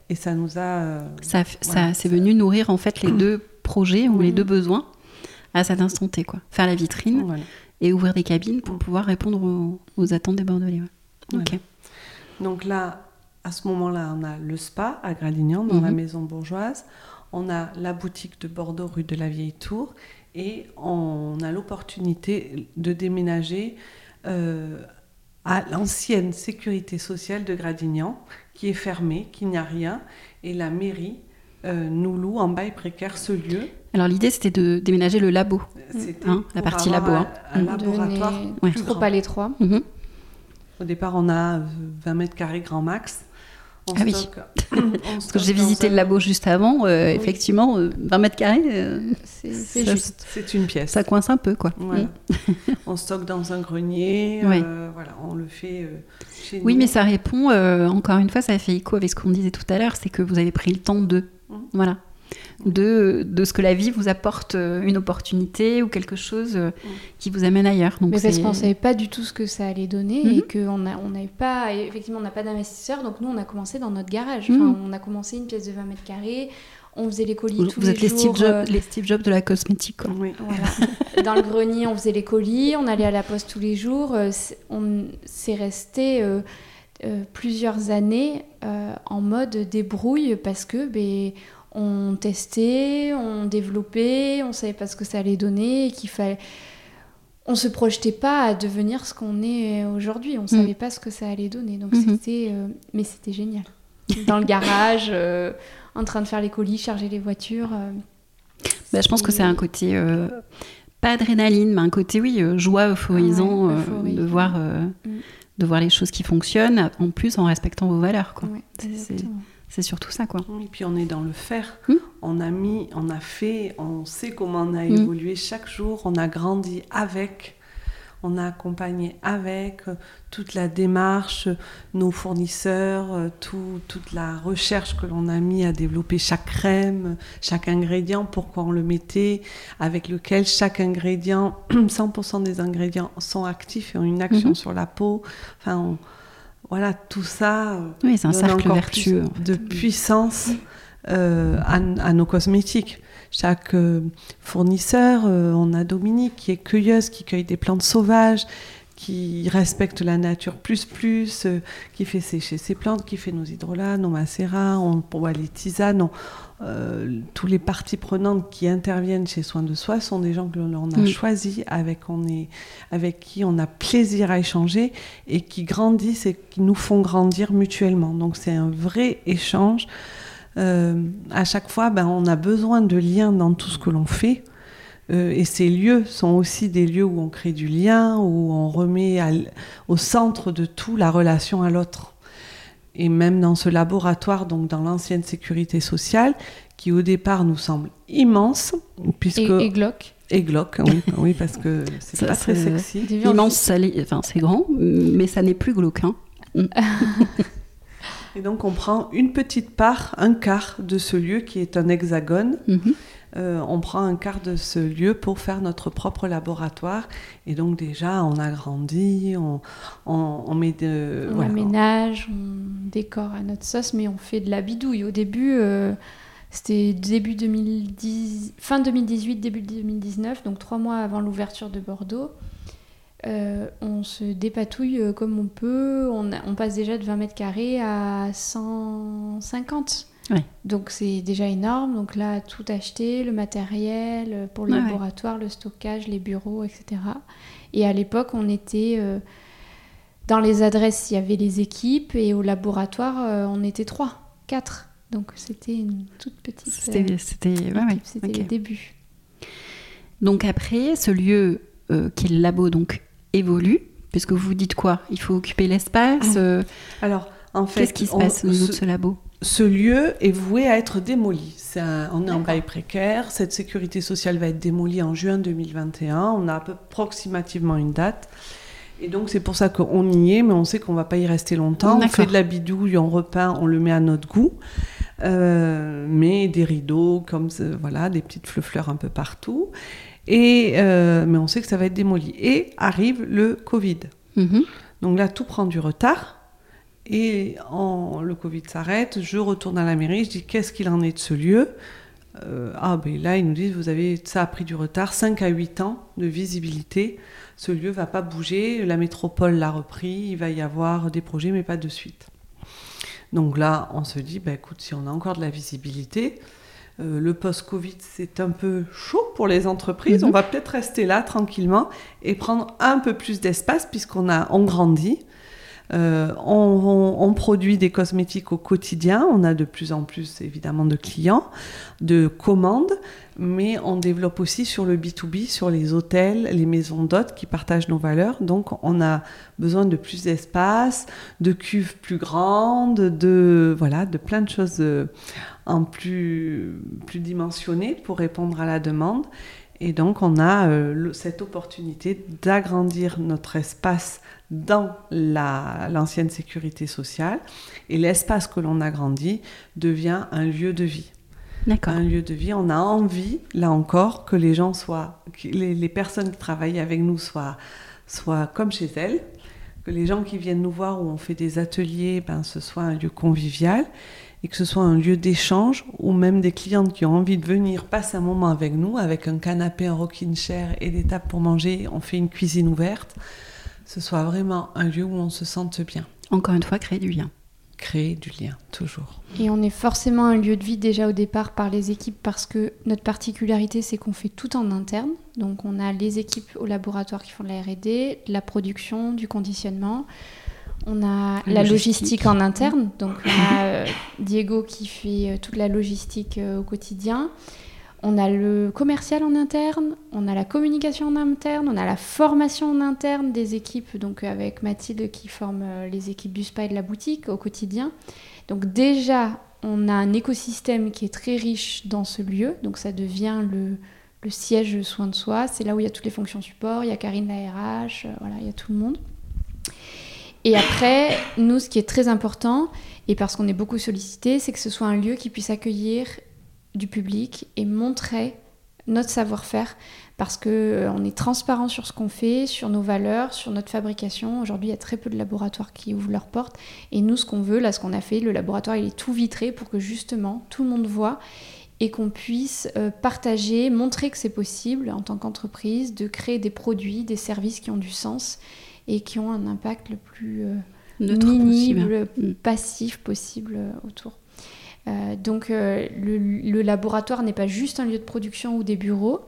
et ça nous a. euh, Ça, f- ça- Voilà, c'est venu nourrir en fait les deux projets ou les deux besoins à cet instant T, quoi. Faire la vitrine voilà. et ouvrir des cabines pour pouvoir répondre aux, aux attentes des Bordelais. ouais. Voilà. Donc là, à ce moment-là, on a le spa à Gradignan, dans la Mhm. maison bourgeoise. On a la boutique de Bordeaux, rue de la Vieille Tour. Et on a l'opportunité de déménager euh, à l'ancienne sécurité sociale de Gradignan, qui est fermée, qui n'y a rien. Et la mairie euh, nous loue en bail précaire ce lieu. Alors l'idée c'était de déménager le labo. C'était Hein, la partie labo, un- hein. Un, Mhm. laboratoire Ouais. trop grand. à l'étroit. Au départ, on a euh, 20 mètres carrés grand max. On Ah oui. Parce que j'ai dans visité un- le labo juste avant, euh, Oui. effectivement, euh, 20 mètres carrés, euh, C'est juste. C'est une pièce. ça coince un peu, quoi. Voilà. Mm. on stocke dans un grenier. Ouais. euh, voilà, on le fait euh, chez Oui, nous. mais ça répond, euh, encore une fois, ça fait écho avec ce qu'on disait tout à l'heure, c'est que vous avez pris le temps de, Mhm. voilà, de, de ce que la vie vous apporte euh, une opportunité ou quelque chose euh, qui vous amène ailleurs. Donc Mais parce qu'on savait pas du tout ce que ça allait donner Mhm. et qu'on a- on n'avait pas, effectivement, on n'a pas d'investisseurs, donc nous on a commencé dans notre garage. Enfin, Mhm. on a commencé une pièce de 20 mètres carrés, on faisait les colis vous, tous vous les êtes les jours. Steve, euh, Jobs, les Steve Jobs de la cosmétique. Quoi. Oui. Voilà. Dans le grenier, on faisait les colis, on allait à la poste tous les jours. euh, c'est- On s'est resté euh, euh, plusieurs années euh, en mode débrouille parce que ben, on testait, on développait, on savait pas ce que ça allait donner, et qu'il fallait. On se projetait pas à devenir ce qu'on est aujourd'hui. On savait pas ce que ça allait donner. Donc Mhm. c'était, euh, mais c'était génial. Dans le garage, euh, en train de faire les colis, charger les voitures. euh, Bah, je pense que c'est un côté, pas adrénaline, mais un côté, oui, joie euphorisant Ouais, de, voir, Mm. de voir les choses qui fonctionnent, en plus en respectant vos valeurs. Quoi. ouais, C'est- surtout ça. Quoi. Et puis on est dans le faire. Hmm. On a mis, on a fait, on sait comment on a Hmm. évolué chaque jour. On a grandi avec. On a accompagné avec euh, toute la démarche, euh, nos fournisseurs, euh, tout- toute la recherche que l'on a mis à développer chaque crème, chaque ingrédient, pourquoi on le mettait, avec lequel chaque ingrédient, 100% des ingrédients sont actifs et ont une action Mhm. sur la peau. Enfin, on- voilà, tout ça. Oui, c'est un cercle vertueux. en fait. de puissance euh, à, à nos cosmétiques. Chaque euh, fournisseur, euh, on a Dominique qui est cueilleuse, qui cueille des plantes sauvages, qui respecte la nature plus plus, qui fait sécher ses plantes, qui fait nos hydrolats, nos macérats, on boit les tisanes. on- euh, tous les parties prenantes qui interviennent chez Soins de Soi sont des gens que l'on a choisis, avec, on est, avec qui on a plaisir à échanger et qui grandissent et qui nous font grandir mutuellement. Donc c'est un vrai échange. Euh, à chaque fois, ben, on a besoin de liens dans tout ce que l'on fait. Euh, et ces lieux sont aussi des lieux où on crée du lien, où on remet à au centre de tout la relation à l'autre. Et même dans ce laboratoire, donc dans l'ancienne sécurité sociale, qui au départ nous semble immense, puisque Et, et glauque. et glauque, oui, oui, parce que c'est Ça, pas très c'est- sexy. Immense, ça enfin, c'est grand, mais ça n'est plus glauque. hein. Et donc on prend une petite part, un quart de ce lieu qui est un hexagone, Mhm. Euh, on prend un quart de ce lieu pour faire notre propre laboratoire. Et donc déjà, on agrandit, on, on, met de... On aménage, on décore à notre sauce, mais on fait de la bidouille. Au début, euh, c'était début 2010, fin 2018, début 2019, donc trois mois avant l'ouverture de Bordeaux. Euh, on se dépatouille comme on peut. On, on, passe déjà de 20 mètres carrés à 150. Donc c'est déjà énorme. Donc là, tout acheté, le matériel euh, pour le laboratoire, le stockage, les bureaux, etc. Et à l'époque, on était euh, dans les adresses, il y avait les équipes, et au laboratoire, euh, on était trois, quatre. Donc c'était une toute petite. C'était ouais, le début. Donc après, ce lieu qui est le labo donc évolue, puisque vous dites quoi? Il faut occuper l'espace. Ah. Alors en fait, qu'est-ce qui se passe au niveau de ce labo? Ce lieu est voué à être démoli. on est en bail précaire. Cette sécurité sociale va être démolie en juin 2021. On a approximativement une date. Et donc, c'est pour ça qu'on y est, mais on sait qu'on ne va pas y rester longtemps. On fait de la bidouille, on repeint, on le met à notre goût. Euh, mais des rideaux, comme voilà, des petites fleurs un peu partout. Et, euh, mais on sait que ça va être démoli. Et arrive le Covid. Mhm. Donc là, tout prend du retard. Et en, le Covid s'arrête, je retourne à la mairie, je dis qu'est-ce qu'il en est de ce lieu? Euh, Ah ben là, ils nous disent, vous avez, ça a pris du retard, 5 à 8 ans de visibilité. Ce lieu va pas bouger, la métropole l'a repris, il va y avoir des projets, mais pas de suite. Donc là, on se dit, ben écoute, si on a encore de la visibilité, euh, le post-Covid, c'est un peu chaud pour les entreprises. Mhm. On va peut-être rester là tranquillement et prendre un peu plus d'espace puisqu'on a on grandit. Euh, on, produit des cosmétiques au quotidien. On a de plus en plus évidemment de clients, de commandes, mais on développe aussi sur le B2B, sur les hôtels, les maisons d'hôtes qui partagent nos valeurs. Donc on a besoin de plus d'espace, de cuves plus grandes, de voilà, de plein de choses euh, en plus plus dimensionnées pour répondre à la demande. Et donc, on a euh, cette opportunité d'agrandir notre espace dans l'ancienne sécurité sociale. Et l'espace que l'on agrandit devient un lieu de vie. Un lieu de vie. On a envie, là encore, que les gens soient, que les, personnes qui travaillent avec nous soient, soient comme chez elles, que les gens qui viennent nous voir où on fait des ateliers, ben, ce soit un lieu convivial et que ce soit un lieu d'échange ou même des clientes qui ont envie de venir passer un moment avec nous, avec un canapé, un rocking chair et des tables pour manger, on fait une cuisine ouverte ce soit vraiment un lieu où on se sente bien. Encore une fois, créer du lien. Créer du lien, toujours. Et on est forcément un lieu de vie déjà au départ par les équipes parce que notre particularité, c'est qu'on fait tout en interne. Donc on a les équipes au laboratoire qui font de la RD, la production, du conditionnement. On a la, logistique. en interne. Donc on a euh, Diego qui fait euh, toute la logistique euh, au quotidien. On a le commercial en interne, on a la communication en interne, on a la formation en interne des équipes, donc avec Mathilde qui forme euh, les équipes du spa et de la boutique au quotidien. Donc déjà, on a un écosystème qui est très riche dans ce lieu, donc ça devient le, siège soin de soi. C'est là où il y a toutes les fonctions support, il y a Karine la RH, euh, voilà, il y a tout le monde. Et après, nous, ce qui est très important, et parce qu'on est beaucoup sollicité, c'est que ce soit un lieu qui puisse accueillir du public et montrer notre savoir-faire parce que euh, on est transparent sur ce qu'on fait, sur nos valeurs, sur notre fabrication. Aujourd'hui, il y a très peu de laboratoires qui ouvrent leurs portes et nous ce qu'on veut là ce qu'on a fait, le laboratoire il est tout vitré pour que justement tout le monde voit et qu'on puisse euh, partager, montrer que c'est possible en tant qu'entreprise de créer des produits, des services qui ont du sens et qui ont un impact le plus euh, minible, mm. passif possible autour. Euh, donc euh, le, laboratoire n'est pas juste un lieu de production ou des bureaux.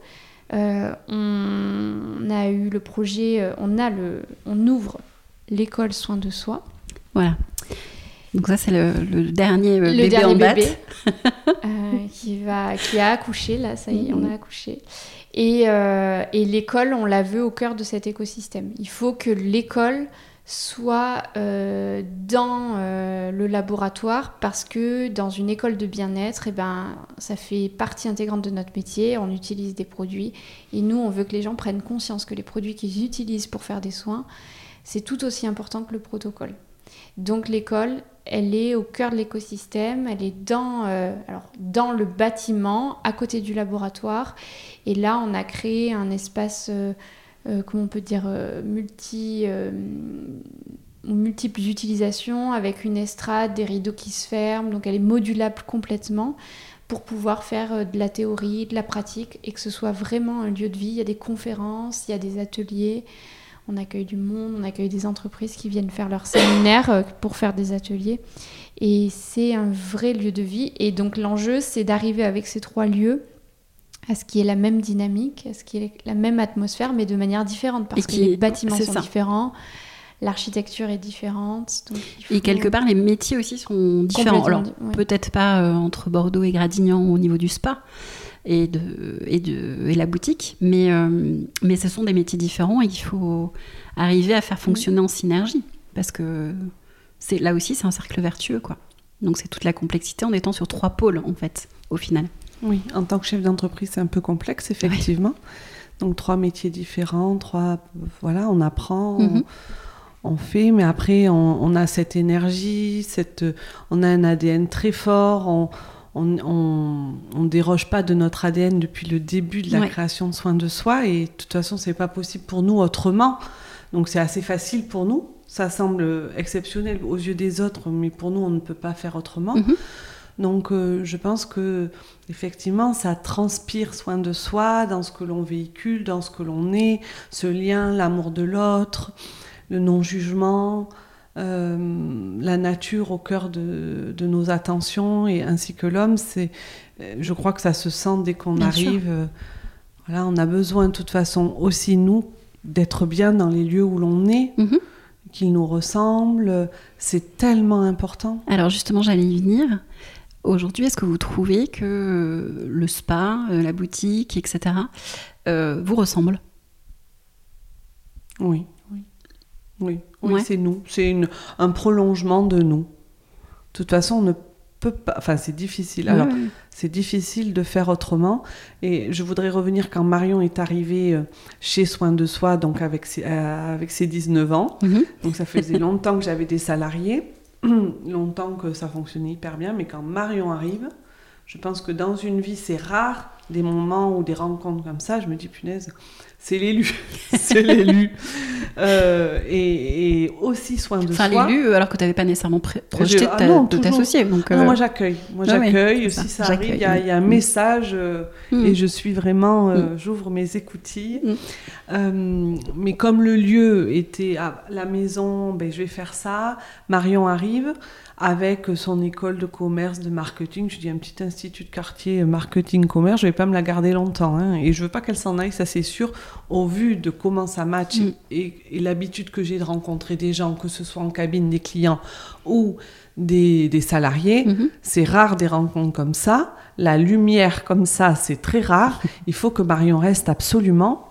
Euh, on a eu le projet, on a le, on ouvre l'école soins de soi. Voilà. Donc ça c'est le, dernier le bébé dernier en bébé, qui va, qui a accouché là, ça y est, on a accouché. Et, et l'école, on la veut au cœur de cet écosystème. Il faut que l'école soit euh, dans euh, le laboratoire parce que dans une école de bien-être, eh ben, ça fait partie intégrante de notre métier, on utilise des produits et nous, on veut que les gens prennent conscience que les produits qu'ils utilisent pour faire des soins, c'est tout aussi important que le protocole. Donc l'école, elle est au cœur de l'écosystème, elle est dans, alors, dans le bâtiment, à côté du laboratoire. Et là, on a créé un espace, comment on peut dire, multi multiples utilisations avec une estrade, des rideaux qui se ferment, donc elle est modulable complètement pour pouvoir faire euh, de la théorie, de la pratique et que ce soit vraiment un lieu de vie. Il y a des conférences, il y a des ateliers, on accueille du monde, on accueille des entreprises qui viennent faire leurs séminaires euh, pour faire des ateliers. Et c'est un vrai lieu de vie. Et donc l'enjeu, c'est d'arriver avec ces trois lieux à ce qui est la même dynamique, à ce qui est la même atmosphère, mais de manière différente, parce que les bâtiments sont différents, l'architecture est différente. Et quelque part, les métiers aussi sont différents. Alors, peut-être pas euh, entre Bordeaux et Gradignan au niveau du spa et, de, et, de, et la boutique, mais, euh, mais ce sont des métiers différents et il faut arriver à faire fonctionner en synergie. Parce que c'est là aussi, c'est un cercle vertueux. quoi. Donc, c'est toute la complexité en étant sur trois pôles, en fait, au final. Oui, en tant que chef d'entreprise, c'est un peu complexe, effectivement. Donc, trois métiers différents, trois. Voilà, on apprend. On fait, mais après on, a cette énergie, cette, on a un ADN très fort, on, on, déroge pas de notre ADN depuis le début de la création de soins de soi, et de toute façon c'est pas possible pour nous autrement. Donc c'est assez facile pour nous. Ça semble exceptionnel aux yeux des autres, mais pour nous on ne peut pas faire autrement. Mhm. Donc euh, je pense que effectivement ça transpire soin de soi dans ce que l'on véhicule, dans ce que l'on est, ce lien, l'amour de l'autre le non-jugement, euh, la nature au cœur de, nos attentions et ainsi que l'homme, c'est, euh, je crois que ça se sent dès qu'on arrive. Euh, voilà, on a besoin de toute façon aussi nous d'être bien dans les lieux où l'on est. Mhm. qu'ils nous ressemblent, c'est tellement important. Alors justement, j'allais y venir. Aujourd'hui, est-ce que vous trouvez que le spa, la boutique, etc., vous ressemblent Oui. Oui, oui c'est nous. C'est un prolongement de nous. De toute façon, on ne peut pas. Enfin, c'est difficile. Alors, c'est difficile de faire autrement. Et je voudrais revenir quand Marion est arrivée euh, chez Soins de Soi, donc avec ses, euh, avec ses 19 ans. Mhm. Donc, ça faisait longtemps que j'avais des salariés, longtemps que ça fonctionnait hyper bien. Mais quand Marion arrive, je pense que dans une vie, c'est rare des moments ou des rencontres comme ça. Je me dis, punaise c'est l'élu. c'est l'élu. Euh, et, aussi soin de enfin, soi. Enfin, l'élu, alors que tu n'avais pas nécessairement projeté de ah t'associer. Donc, moi, j'accueille. Moi, j'accueille. si ça, arrive, il y, a un message euh, mm. et je suis vraiment, euh, mm. j'ouvre mes écoutilles. Mm. mais comme le lieu était à la maison, ben, je vais faire ça. Marion arrive avec son école de commerce, de marketing. Je dis un petit institut de quartier marketing-commerce. Je vais pas me la garder longtemps. Hein, et je veux pas qu'elle s'en aille, ça c'est sûr au vu de comment ça match mm. et, l'habitude que j'ai de rencontrer des gens, que ce soit en cabine des clients ou des, salariés, mm-hmm. c'est rare des rencontres comme ça. La lumière comme ça, c'est très rare. Il faut que Marion reste absolument,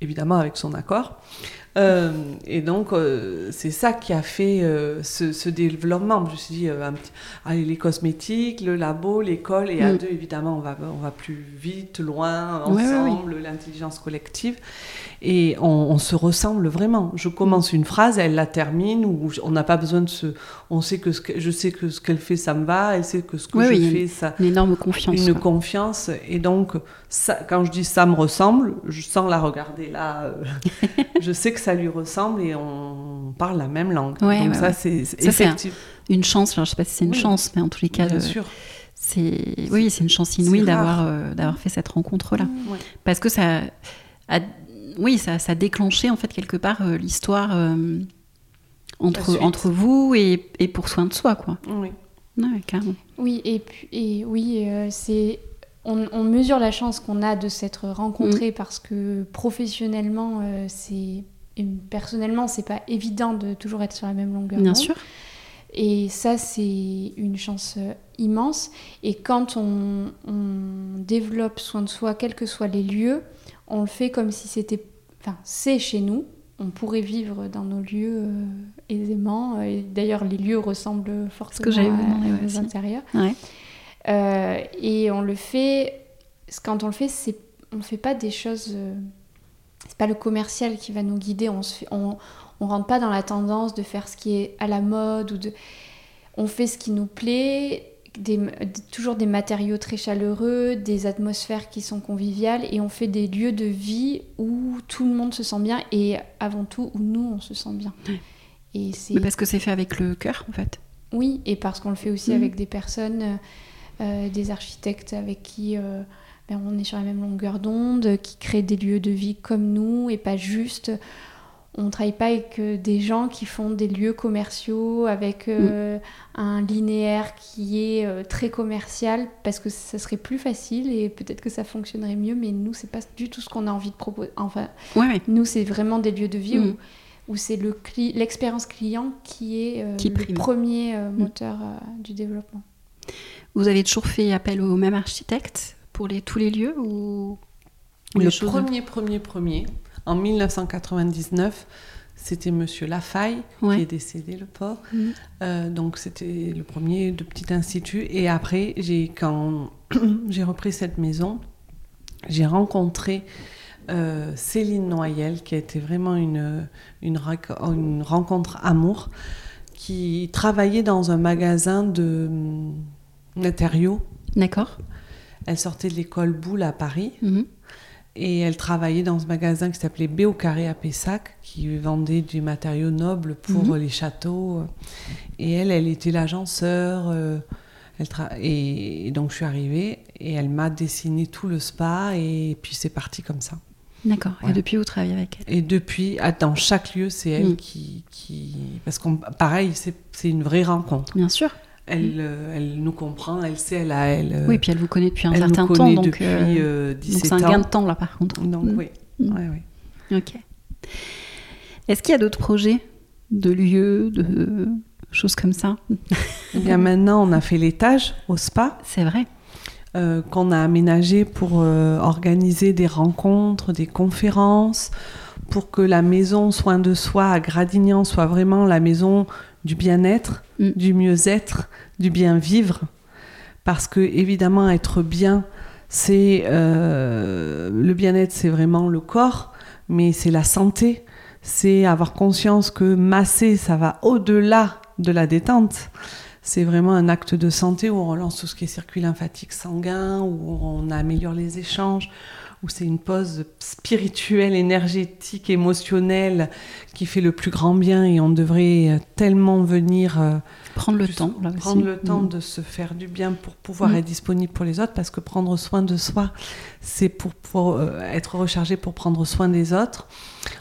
évidemment avec son accord, euh, et donc, euh, c'est ça qui a fait euh, ce, développement. Je me suis dit, allez, les cosmétiques, le labo, l'école, et à mm. deux, évidemment, on va, on va plus vite, loin, ensemble, l'intelligence collective. Et on, se ressemble vraiment. Je commence une phrase, elle la termine, ou on n'a pas besoin de se. On sait que, ce que je sais que ce qu'elle fait, ça me va, elle sait que ce que je fais, ça. Une énorme confiance. Une confiance. Et donc, ça, quand je dis ça me ressemble, je sens la regarder là. Euh, je sais que ça lui ressemble et on parle la même langue. donc, ça, c'est effectif. une chance, je sais pas si c'est une chance, mais en tous les cas. Bien euh, sûr oui c'est une chance inouïe d'avoir euh, d'avoir fait cette rencontre là parce que ça a oui, ça, ça a déclenché en fait quelque part euh, l'histoire euh, entre, entre vous et, et, pour soin de soi, quoi. Oui. carrément. Oui, et, puis, et oui, euh, c'est on, mesure la chance qu'on a de s'être rencontrés mm. parce que professionnellement, c'est et personnellement, c'est pas évident de toujours être sur la même longueur. Bien sûr. Et ça, c'est une chance immense. Et quand on, on, développe soin de soi, quels que soient les lieux, on le fait comme si c'était, enfin, c'est chez nous. On pourrait vivre dans nos lieux euh, aisément. Et d'ailleurs, les lieux ressemblent fortement à nos intérieurs. Euh, et on le fait. Quand on le fait, c'est, on ne fait pas des choses. Euh, c'est pas le commercial qui va nous guider. On se on, on rentre pas dans la tendance de faire ce qui est à la mode ou de on fait ce qui nous plaît, toujours des matériaux très chaleureux, des atmosphères qui sont conviviales et on fait des lieux de vie où tout le monde se sent bien et avant tout où nous on se sent bien. Et c'est parce que c'est fait avec le cœur en fait. Oui, et parce qu'on le fait aussi mhm. avec des personnes, euh, des architectes avec qui euh, ben, on est sur la même longueur d'onde, qui créent des lieux de vie comme nous et pas juste on ne travaille pas avec euh, des gens qui font des lieux commerciaux avec euh, mm. un linéaire qui est euh, très commercial parce que ça serait plus facile et peut-être que ça fonctionnerait mieux mais nous c'est pas du tout ce qu'on a envie de proposer enfin nous c'est vraiment des lieux de vie mm. où, c'est l'expérience client qui est le premier mm. moteur du développement vous avez toujours fait appel au même architecte pour les, tous les lieux ou, le premier premier premier en 1999, c'était Monsieur Lafaille qui est décédé, le port. Mhm. Euh, donc c'était le premier de petit institut. Et après, quand j'ai repris cette maison, j'ai rencontré euh, Céline Noyel, qui a été vraiment une, une, une, rencontre amour, qui travaillait dans un magasin de matériaux. D'accord. Elle sortait de l'école Boulle à Paris. Mhm. Et elle travaillait dans ce magasin qui s'appelait B au carré à Pessac, qui vendait du matériaux nobles pour mhm. les châteaux. Et elle, elle était l'agenceur. Euh, et, donc je suis arrivée et elle m'a dessiné tout le spa et puis c'est parti comme ça. D'accord. Et depuis, vous travaillez avec elle? Et depuis, dans chaque lieu, c'est elle mhm. qui, qui, Parce que pareil, c'est une vraie rencontre. Bien sûr. Elle, euh, elle, nous comprend, elle sait, elle a elle. Euh, oui, puis elle vous connaît depuis un certain temps, donc depuis euh, 17 donc c'est un gain de temps là, par contre. Donc mm. oui, mm. oui. Ok. Est-ce qu'il y a d'autres projets de lieux, de choses comme ça? Eh Bien maintenant, on a fait l'étage au spa. C'est vrai. Euh, qu'on a aménagé pour organiser des rencontres, des conférences, pour que la maison soin de soi à Gradignan soit vraiment la maison du bien-être, mm. du mieux-être, du bien-vivre. Parce que, évidemment, être bien, c'est. Euh, le bien-être, c'est vraiment le corps, mais c'est la santé. C'est avoir conscience que masser, ça va au-delà de la détente. C'est vraiment un acte de santé où on relance tout ce qui est circuit lymphatique sanguin, où on améliore les échanges, où c'est une pause spirituelle, énergétique, émotionnelle qui fait le plus grand bien et on devrait tellement venir euh, prendre le temps, prendre le temps de se faire du bien pour pouvoir mm. être disponible pour les autres parce que prendre soin de soi, c'est pour, euh, être rechargé pour prendre soin des autres.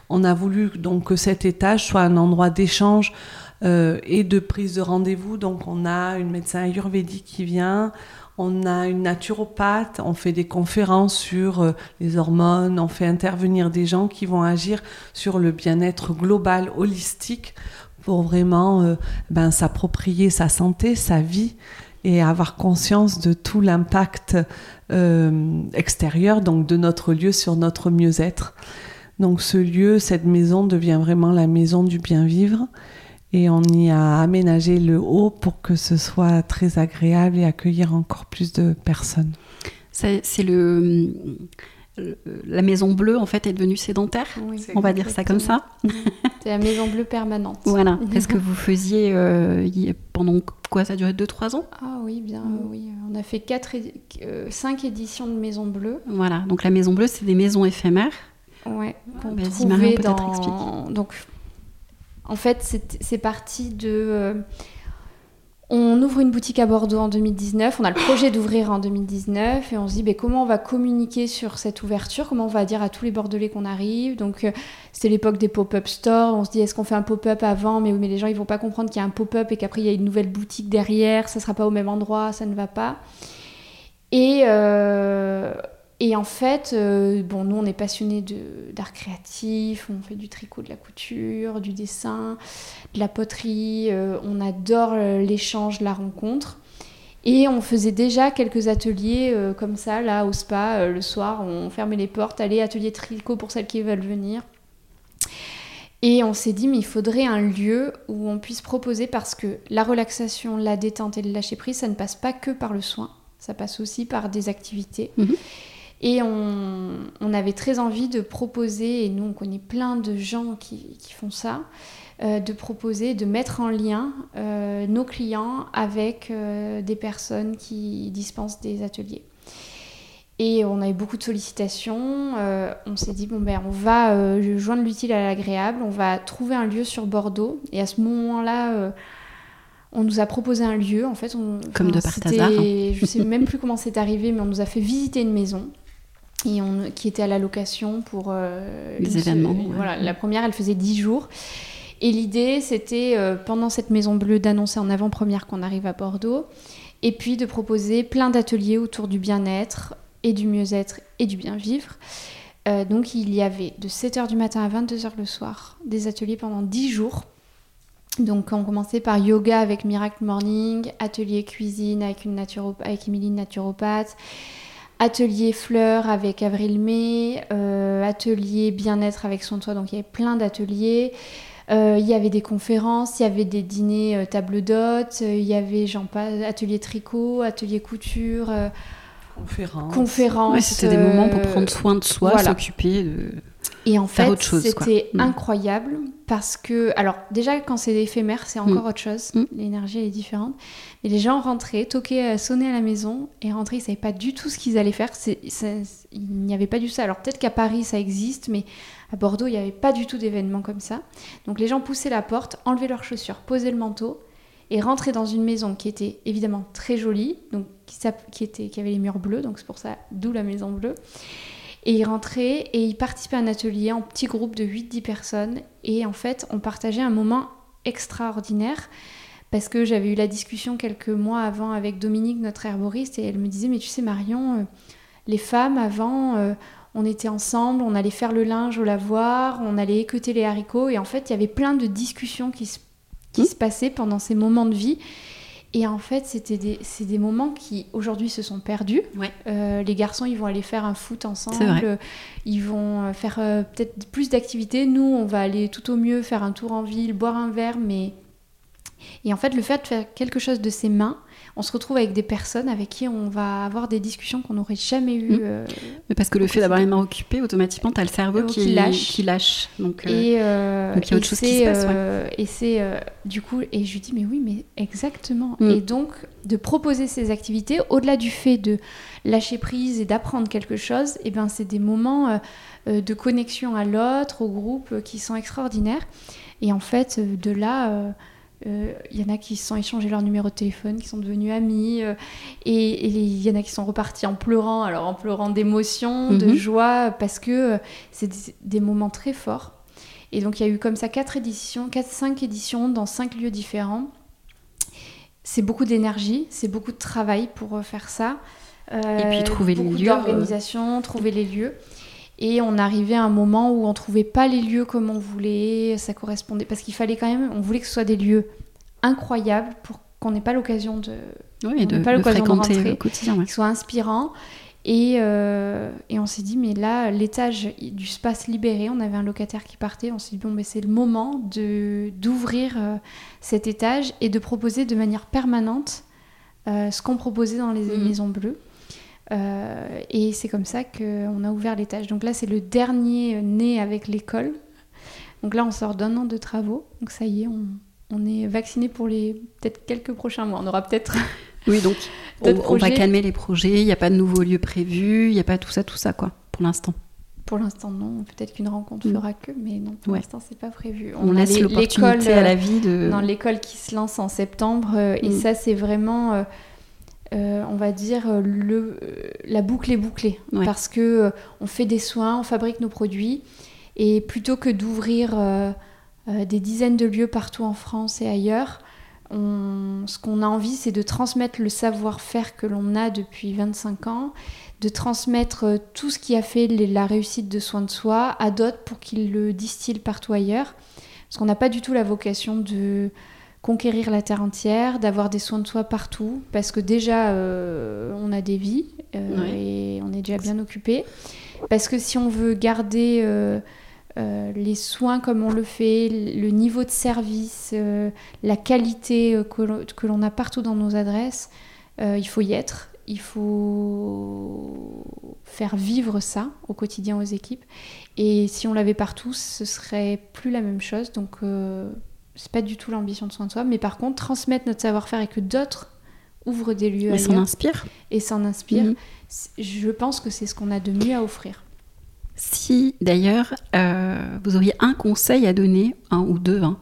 On a voulu donc que cet étage soit un endroit d'échange euh, et de prise de rendez-vous. Donc on a une médecin ayurvédique qui vient, on a une naturopathe, on fait des conférences sur euh, les hormones, on fait intervenir des gens qui vont agir sur le bien-être global, holistique, pour vraiment euh, ben, s'approprier sa santé, sa vie et avoir conscience de tout l'impact euh, extérieur, donc de notre lieu sur notre mieux-être. Donc ce lieu, cette maison devient vraiment la maison du bien-vivre et on y a aménagé le haut pour que ce soit très agréable et accueillir encore plus de personnes. C'est le, la maison bleue en fait est devenue sédentaire, on va dire ça comme ça. C'est la maison bleue permanente. Voilà. Est-ce que vous faisiez euh, pendant quoi? Ça a duré 2-3 ans? Ah oui, bien oui. On a fait 4 euh, 5 éditions de maison bleue. Voilà. Donc la maison bleue, c'est des maisons éphémères. Ouais. Qu'on trouvait dans... Donc en fait, c'est parti de. Euh, on ouvre une boutique à Bordeaux en 2019, on a le projet d'ouvrir en 2019 et on se dit ben, comment on va communiquer sur cette ouverture, comment on va dire à tous les Bordelais qu'on arrive. Donc euh, c'était l'époque des pop-up stores, on se dit est-ce qu'on fait un pop-up avant mais, mais les gens ils vont pas comprendre qu'il y a un pop-up et qu'après il y a une nouvelle boutique derrière, ça sera pas au même endroit, ça ne va pas. Et, euh, et en fait, euh, bon, nous, on est passionnés d'art créatif, on fait du tricot, de la couture, du dessin, de la poterie, euh, on adore euh, l'échange, la rencontre. Et on faisait déjà quelques ateliers comme ça, là, au spa, le soir, on fermait les portes, allez, atelier tricot pour celles qui veulent venir. Et on s'est dit, mais il faudrait un lieu où on puisse proposer, parce que la relaxation, la détente et le lâcher prise, ça ne passe pas que par le soin, ça passe aussi par des activités. Mhm. Et on, avait très envie de proposer, et nous on connaît plein de gens qui, font ça, euh, de proposer, de mettre en lien euh, nos clients avec euh, des personnes qui dispensent des ateliers. Et on a eu beaucoup de sollicitations. on s'est dit, bon, ben, on va joindre l'utile à l'agréable, on va trouver un lieu sur Bordeaux. Et à ce moment-là, on nous a proposé un lieu. En fait, on, comme de part hasard. Hein. Je sais même plus comment c'est arrivé, mais on nous a fait visiter une maison et on, qui était à la location pour euh, des événements. Voilà, la première, elle faisait 10 jours. Et l'idée, c'était euh, pendant cette maison bleue d'annoncer en avant-première qu'on arrive à Bordeaux, et puis de proposer plein d'ateliers autour du bien-être et du mieux-être et du bien-vivre. Euh, donc il y avait de 7h du matin à 22h le soir des ateliers pendant 10 jours. Donc on commençait par yoga avec Miracle Morning, atelier cuisine avec, une avec Émilie naturopathe, atelier fleurs avec Avril May, euh, atelier bien-être avec Son Toit, donc il y avait plein d'ateliers. Euh, il y avait des conférences, il y avait des dîners euh, table d'hôtes, il y avait genre, atelier tricot, atelier couture, conférences. conférences c'était des moments pour prendre soin de soi, s'occuper de. Et en fait, c'était mm. incroyable parce que, alors déjà quand c'est éphémère, c'est encore mm. autre chose. Mm. L'énergie est différente. Mais les gens rentraient, toquaient, euh, sonnaient à la maison et rentraient, ils savaient pas du tout ce qu'ils allaient faire. il n'y avait pas du tout ça. Alors peut-être qu'à Paris ça existe, mais à Bordeaux il n'y avait pas du tout d'événements comme ça. Donc les gens poussaient la porte, enlevaient leurs chaussures, posaient le manteau et rentraient dans une maison qui était évidemment très jolie, donc qui, qui, était, qui avait les murs bleus, donc c'est pour ça d'où la maison bleue. Et il rentrait et il participait à un atelier en petit groupe de 8-10 personnes. Et en fait, on partageait un moment extraordinaire parce que j'avais eu la discussion quelques mois avant avec Dominique, notre herboriste, et elle me disait, mais tu sais Marion, euh, les femmes avant, euh, on était ensemble, on allait faire le linge au lavoir, on allait écouter les haricots, et en fait, il y avait plein de discussions qui qui se passaient pendant ces moments de vie. Et en fait, c'était des, c'est des moments qui aujourd'hui se sont perdus. Euh, les garçons, ils vont aller faire un foot ensemble. Ils vont euh, faire euh, peut-être plus d'activités. Nous, on va aller tout au mieux faire un tour en ville, boire un verre. Mais et en fait, le fait de faire quelque chose de ses mains, on se retrouve avec des personnes avec qui on va avoir des discussions qu'on n'aurait jamais eues. Mm. Euh, mais parce que le fait d'avoir les mains occupées, automatiquement, tu as le cerveau qui, lâche. Qui lâche. Donc, euh, et, euh, donc il y a autre chose qui se passe. Et c'est du coup, et je lui dis, mais oui, mais exactement. Mm. Et donc, de proposer ces activités, au-delà du fait de lâcher prise et d'apprendre quelque chose, et eh ben, c'est des moments de connexion à l'autre, au groupe, qui sont extraordinaires. Et en fait, de là il euh, y en a qui se sont échangés leur numéro de téléphone, qui sont devenus amis. Euh, et il y en a qui sont repartis en pleurant, alors en pleurant d'émotion, de mhm. joie, parce que euh, c'est des, moments très forts. Et donc il y a eu comme ça quatre éditions, quatre, cinq éditions dans cinq lieux différents. C'est beaucoup d'énergie, c'est beaucoup de travail pour faire ça. et puis trouver les lieux. D'organisation, trouver les lieux. Et on arrivait à un moment où on trouvait pas les lieux comme on voulait, ça correspondait parce qu'il fallait quand même, on voulait que ce soit des lieux incroyables pour qu'on n'ait pas l'occasion de, oui, de, pas fréquenter de rentrer, au quotidien, ouais. qu'ils soient inspirants. Et, euh, et on s'est dit, mais là, l'étage du space libéré, on avait un locataire qui partait, on s'est dit, bon, mais c'est le moment de, d'ouvrir euh, cet étage et de proposer de manière permanente euh, ce qu'on proposait dans les mmh. maisons bleues. Euh, et c'est comme ça qu'on a ouvert l'étage. Donc là, c'est le dernier né avec l'école. Donc là, on sort d'un an de travaux. Donc ça y est, on, est vacciné pour les peut-être quelques prochains mois. On aura peut-être. Oui, donc on, va calmer les projets. Il n'y a pas de nouveaux lieux prévus. Il n'y a pas tout ça, tout ça, quoi, pour l'instant. Pour l'instant, non. Peut-être qu'une rencontre mm. fera que, mais non, pour l'instant, c'est pas prévu. On, laisse l'opportunité à la vie de. Dans l'école qui se lance en septembre. Euh, et mm. ça, c'est vraiment. Euh, euh, on va dire, euh, le, euh, la boucle est bouclée. Parce que on fait des soins, on fabrique nos produits. Et plutôt que d'ouvrir des dizaines de lieux partout en France et ailleurs, ce qu'on a envie, c'est de transmettre le savoir-faire que l'on a depuis 25 ans, de transmettre tout ce qui a fait la réussite de soins de soi à d'autres pour qu'ils le distillent partout ailleurs. Parce qu'on n'a pas du tout la vocation de conquérir la terre entière, d'avoir des soins de soi partout, parce que déjà euh, on a des vies euh, et on est déjà bien occupé. Parce que si on veut garder euh, les soins comme on le fait, le niveau de service, la qualité que l'on a partout dans nos adresses, il faut y être. il faut faire vivre ça au quotidien aux équipes. Et si on l'avait partout, ce serait plus la même chose. Donc, c'est pas du tout l'ambition de soin de soi. Mais par contre, transmettre notre savoir-faire et que d'autres ouvrent des lieux. Et s'en inspirent. Et s'en inspirent. Mhm. Je pense que c'est ce qu'on a de mieux à offrir. Si d'ailleurs euh, vous auriez un conseil à donner, un ou deux, hein,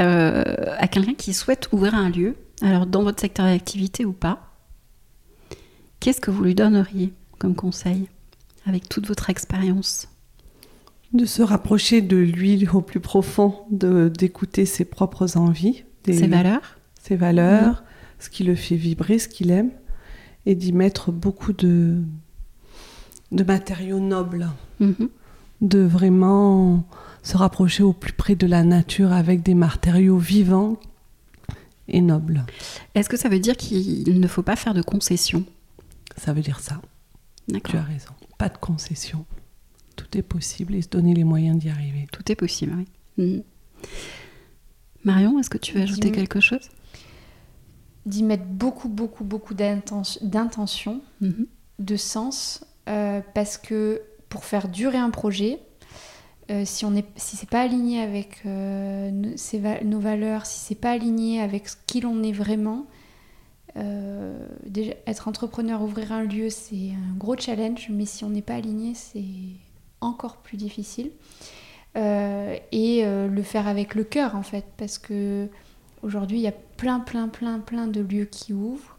euh, à quelqu'un qui souhaite ouvrir un lieu, alors dans votre secteur d'activité ou pas, qu'est-ce que vous lui donneriez comme conseil avec toute votre expérience? De se rapprocher de lui au plus profond, d'écouter ses propres envies, ses valeurs, ses valeurs, ce qui le fait vibrer, ce qu'il aime, et d'y mettre beaucoup de, de matériaux nobles, mhm. de vraiment se rapprocher au plus près de la nature avec des matériaux vivants et nobles. Est-ce que ça veut dire qu'il ne faut pas faire de concessions? Ça veut dire ça. Tu as raison. Pas de concessions. Tout est possible et se donner les moyens d'y arriver. Tout est possible, oui. Mhm. Marion, est-ce que tu veux ajouter quelque chose? D'y mettre beaucoup, beaucoup, beaucoup d'intention, mhm. de sens, euh, parce que pour faire durer un projet, euh, si on est, si c'est pas aligné avec euh, nos valeurs, si c'est pas aligné avec qui l'on est vraiment, déjà, être entrepreneur, ouvrir un lieu, c'est un gros challenge, mais si on n'est pas aligné, c'est encore plus difficile. et le faire avec le cœur en fait, parce que aujourd'hui il y a plein, plein, plein, plein de lieux qui ouvrent.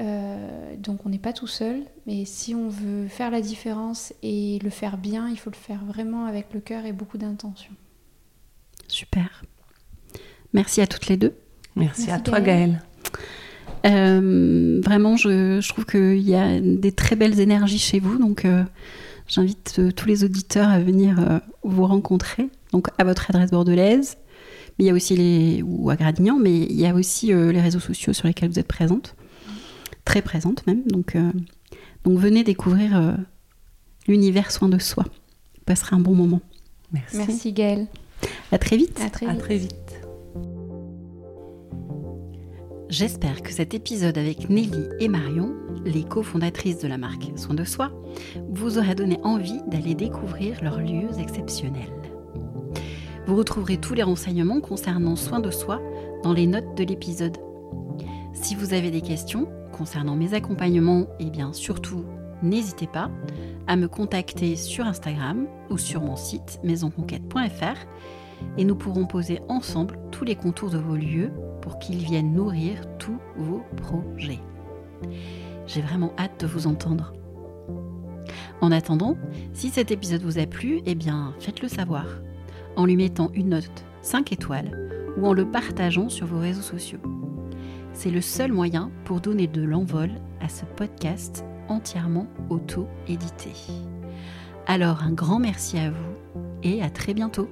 Euh, donc on n'est pas tout seul, mais si on veut faire la différence et le faire bien, il faut le faire vraiment avec le cœur et beaucoup d'intention. Super. Merci à toutes les deux. Merci, à toi Gaëlle. Euh, vraiment, je, trouve qu'il y a des très belles énergies chez vous, donc euh, j'invite tous les auditeurs à venir vous rencontrer, donc à votre adresse bordelaise. Mais il y a aussi les ou à Gradignan, mais il y a aussi les réseaux sociaux sur lesquels vous êtes présente très présente même. Donc, euh, donc venez découvrir euh, l'univers soin de soi. Vous passerez un bon moment. Merci. Merci Gaëlle. À très vite. À très vite. très vite. J'espère que cet épisode avec Nelly et Marion, les cofondatrices de la marque Soin de Soi, vous aura donné envie d'aller découvrir leurs lieux exceptionnels. Vous retrouverez tous les renseignements concernant Soin de Soi dans les notes de l'épisode. Si vous avez des questions, concernant mes accompagnements, et bien surtout, n'hésitez pas à me contacter sur Instagram ou sur mon site maisonconquête.fr et nous pourrons poser ensemble tous les contours de vos lieux pour qu'ils viennent nourrir tous vos projets. J'ai vraiment hâte de vous entendre. En attendant, si cet épisode vous a plu, eh bien faites-le savoir en lui mettant une note 5 étoiles ou en le partageant sur vos réseaux sociaux. C'est le seul moyen pour donner de l'envol à ce podcast entièrement auto-édité. Alors un grand merci à vous et à très bientôt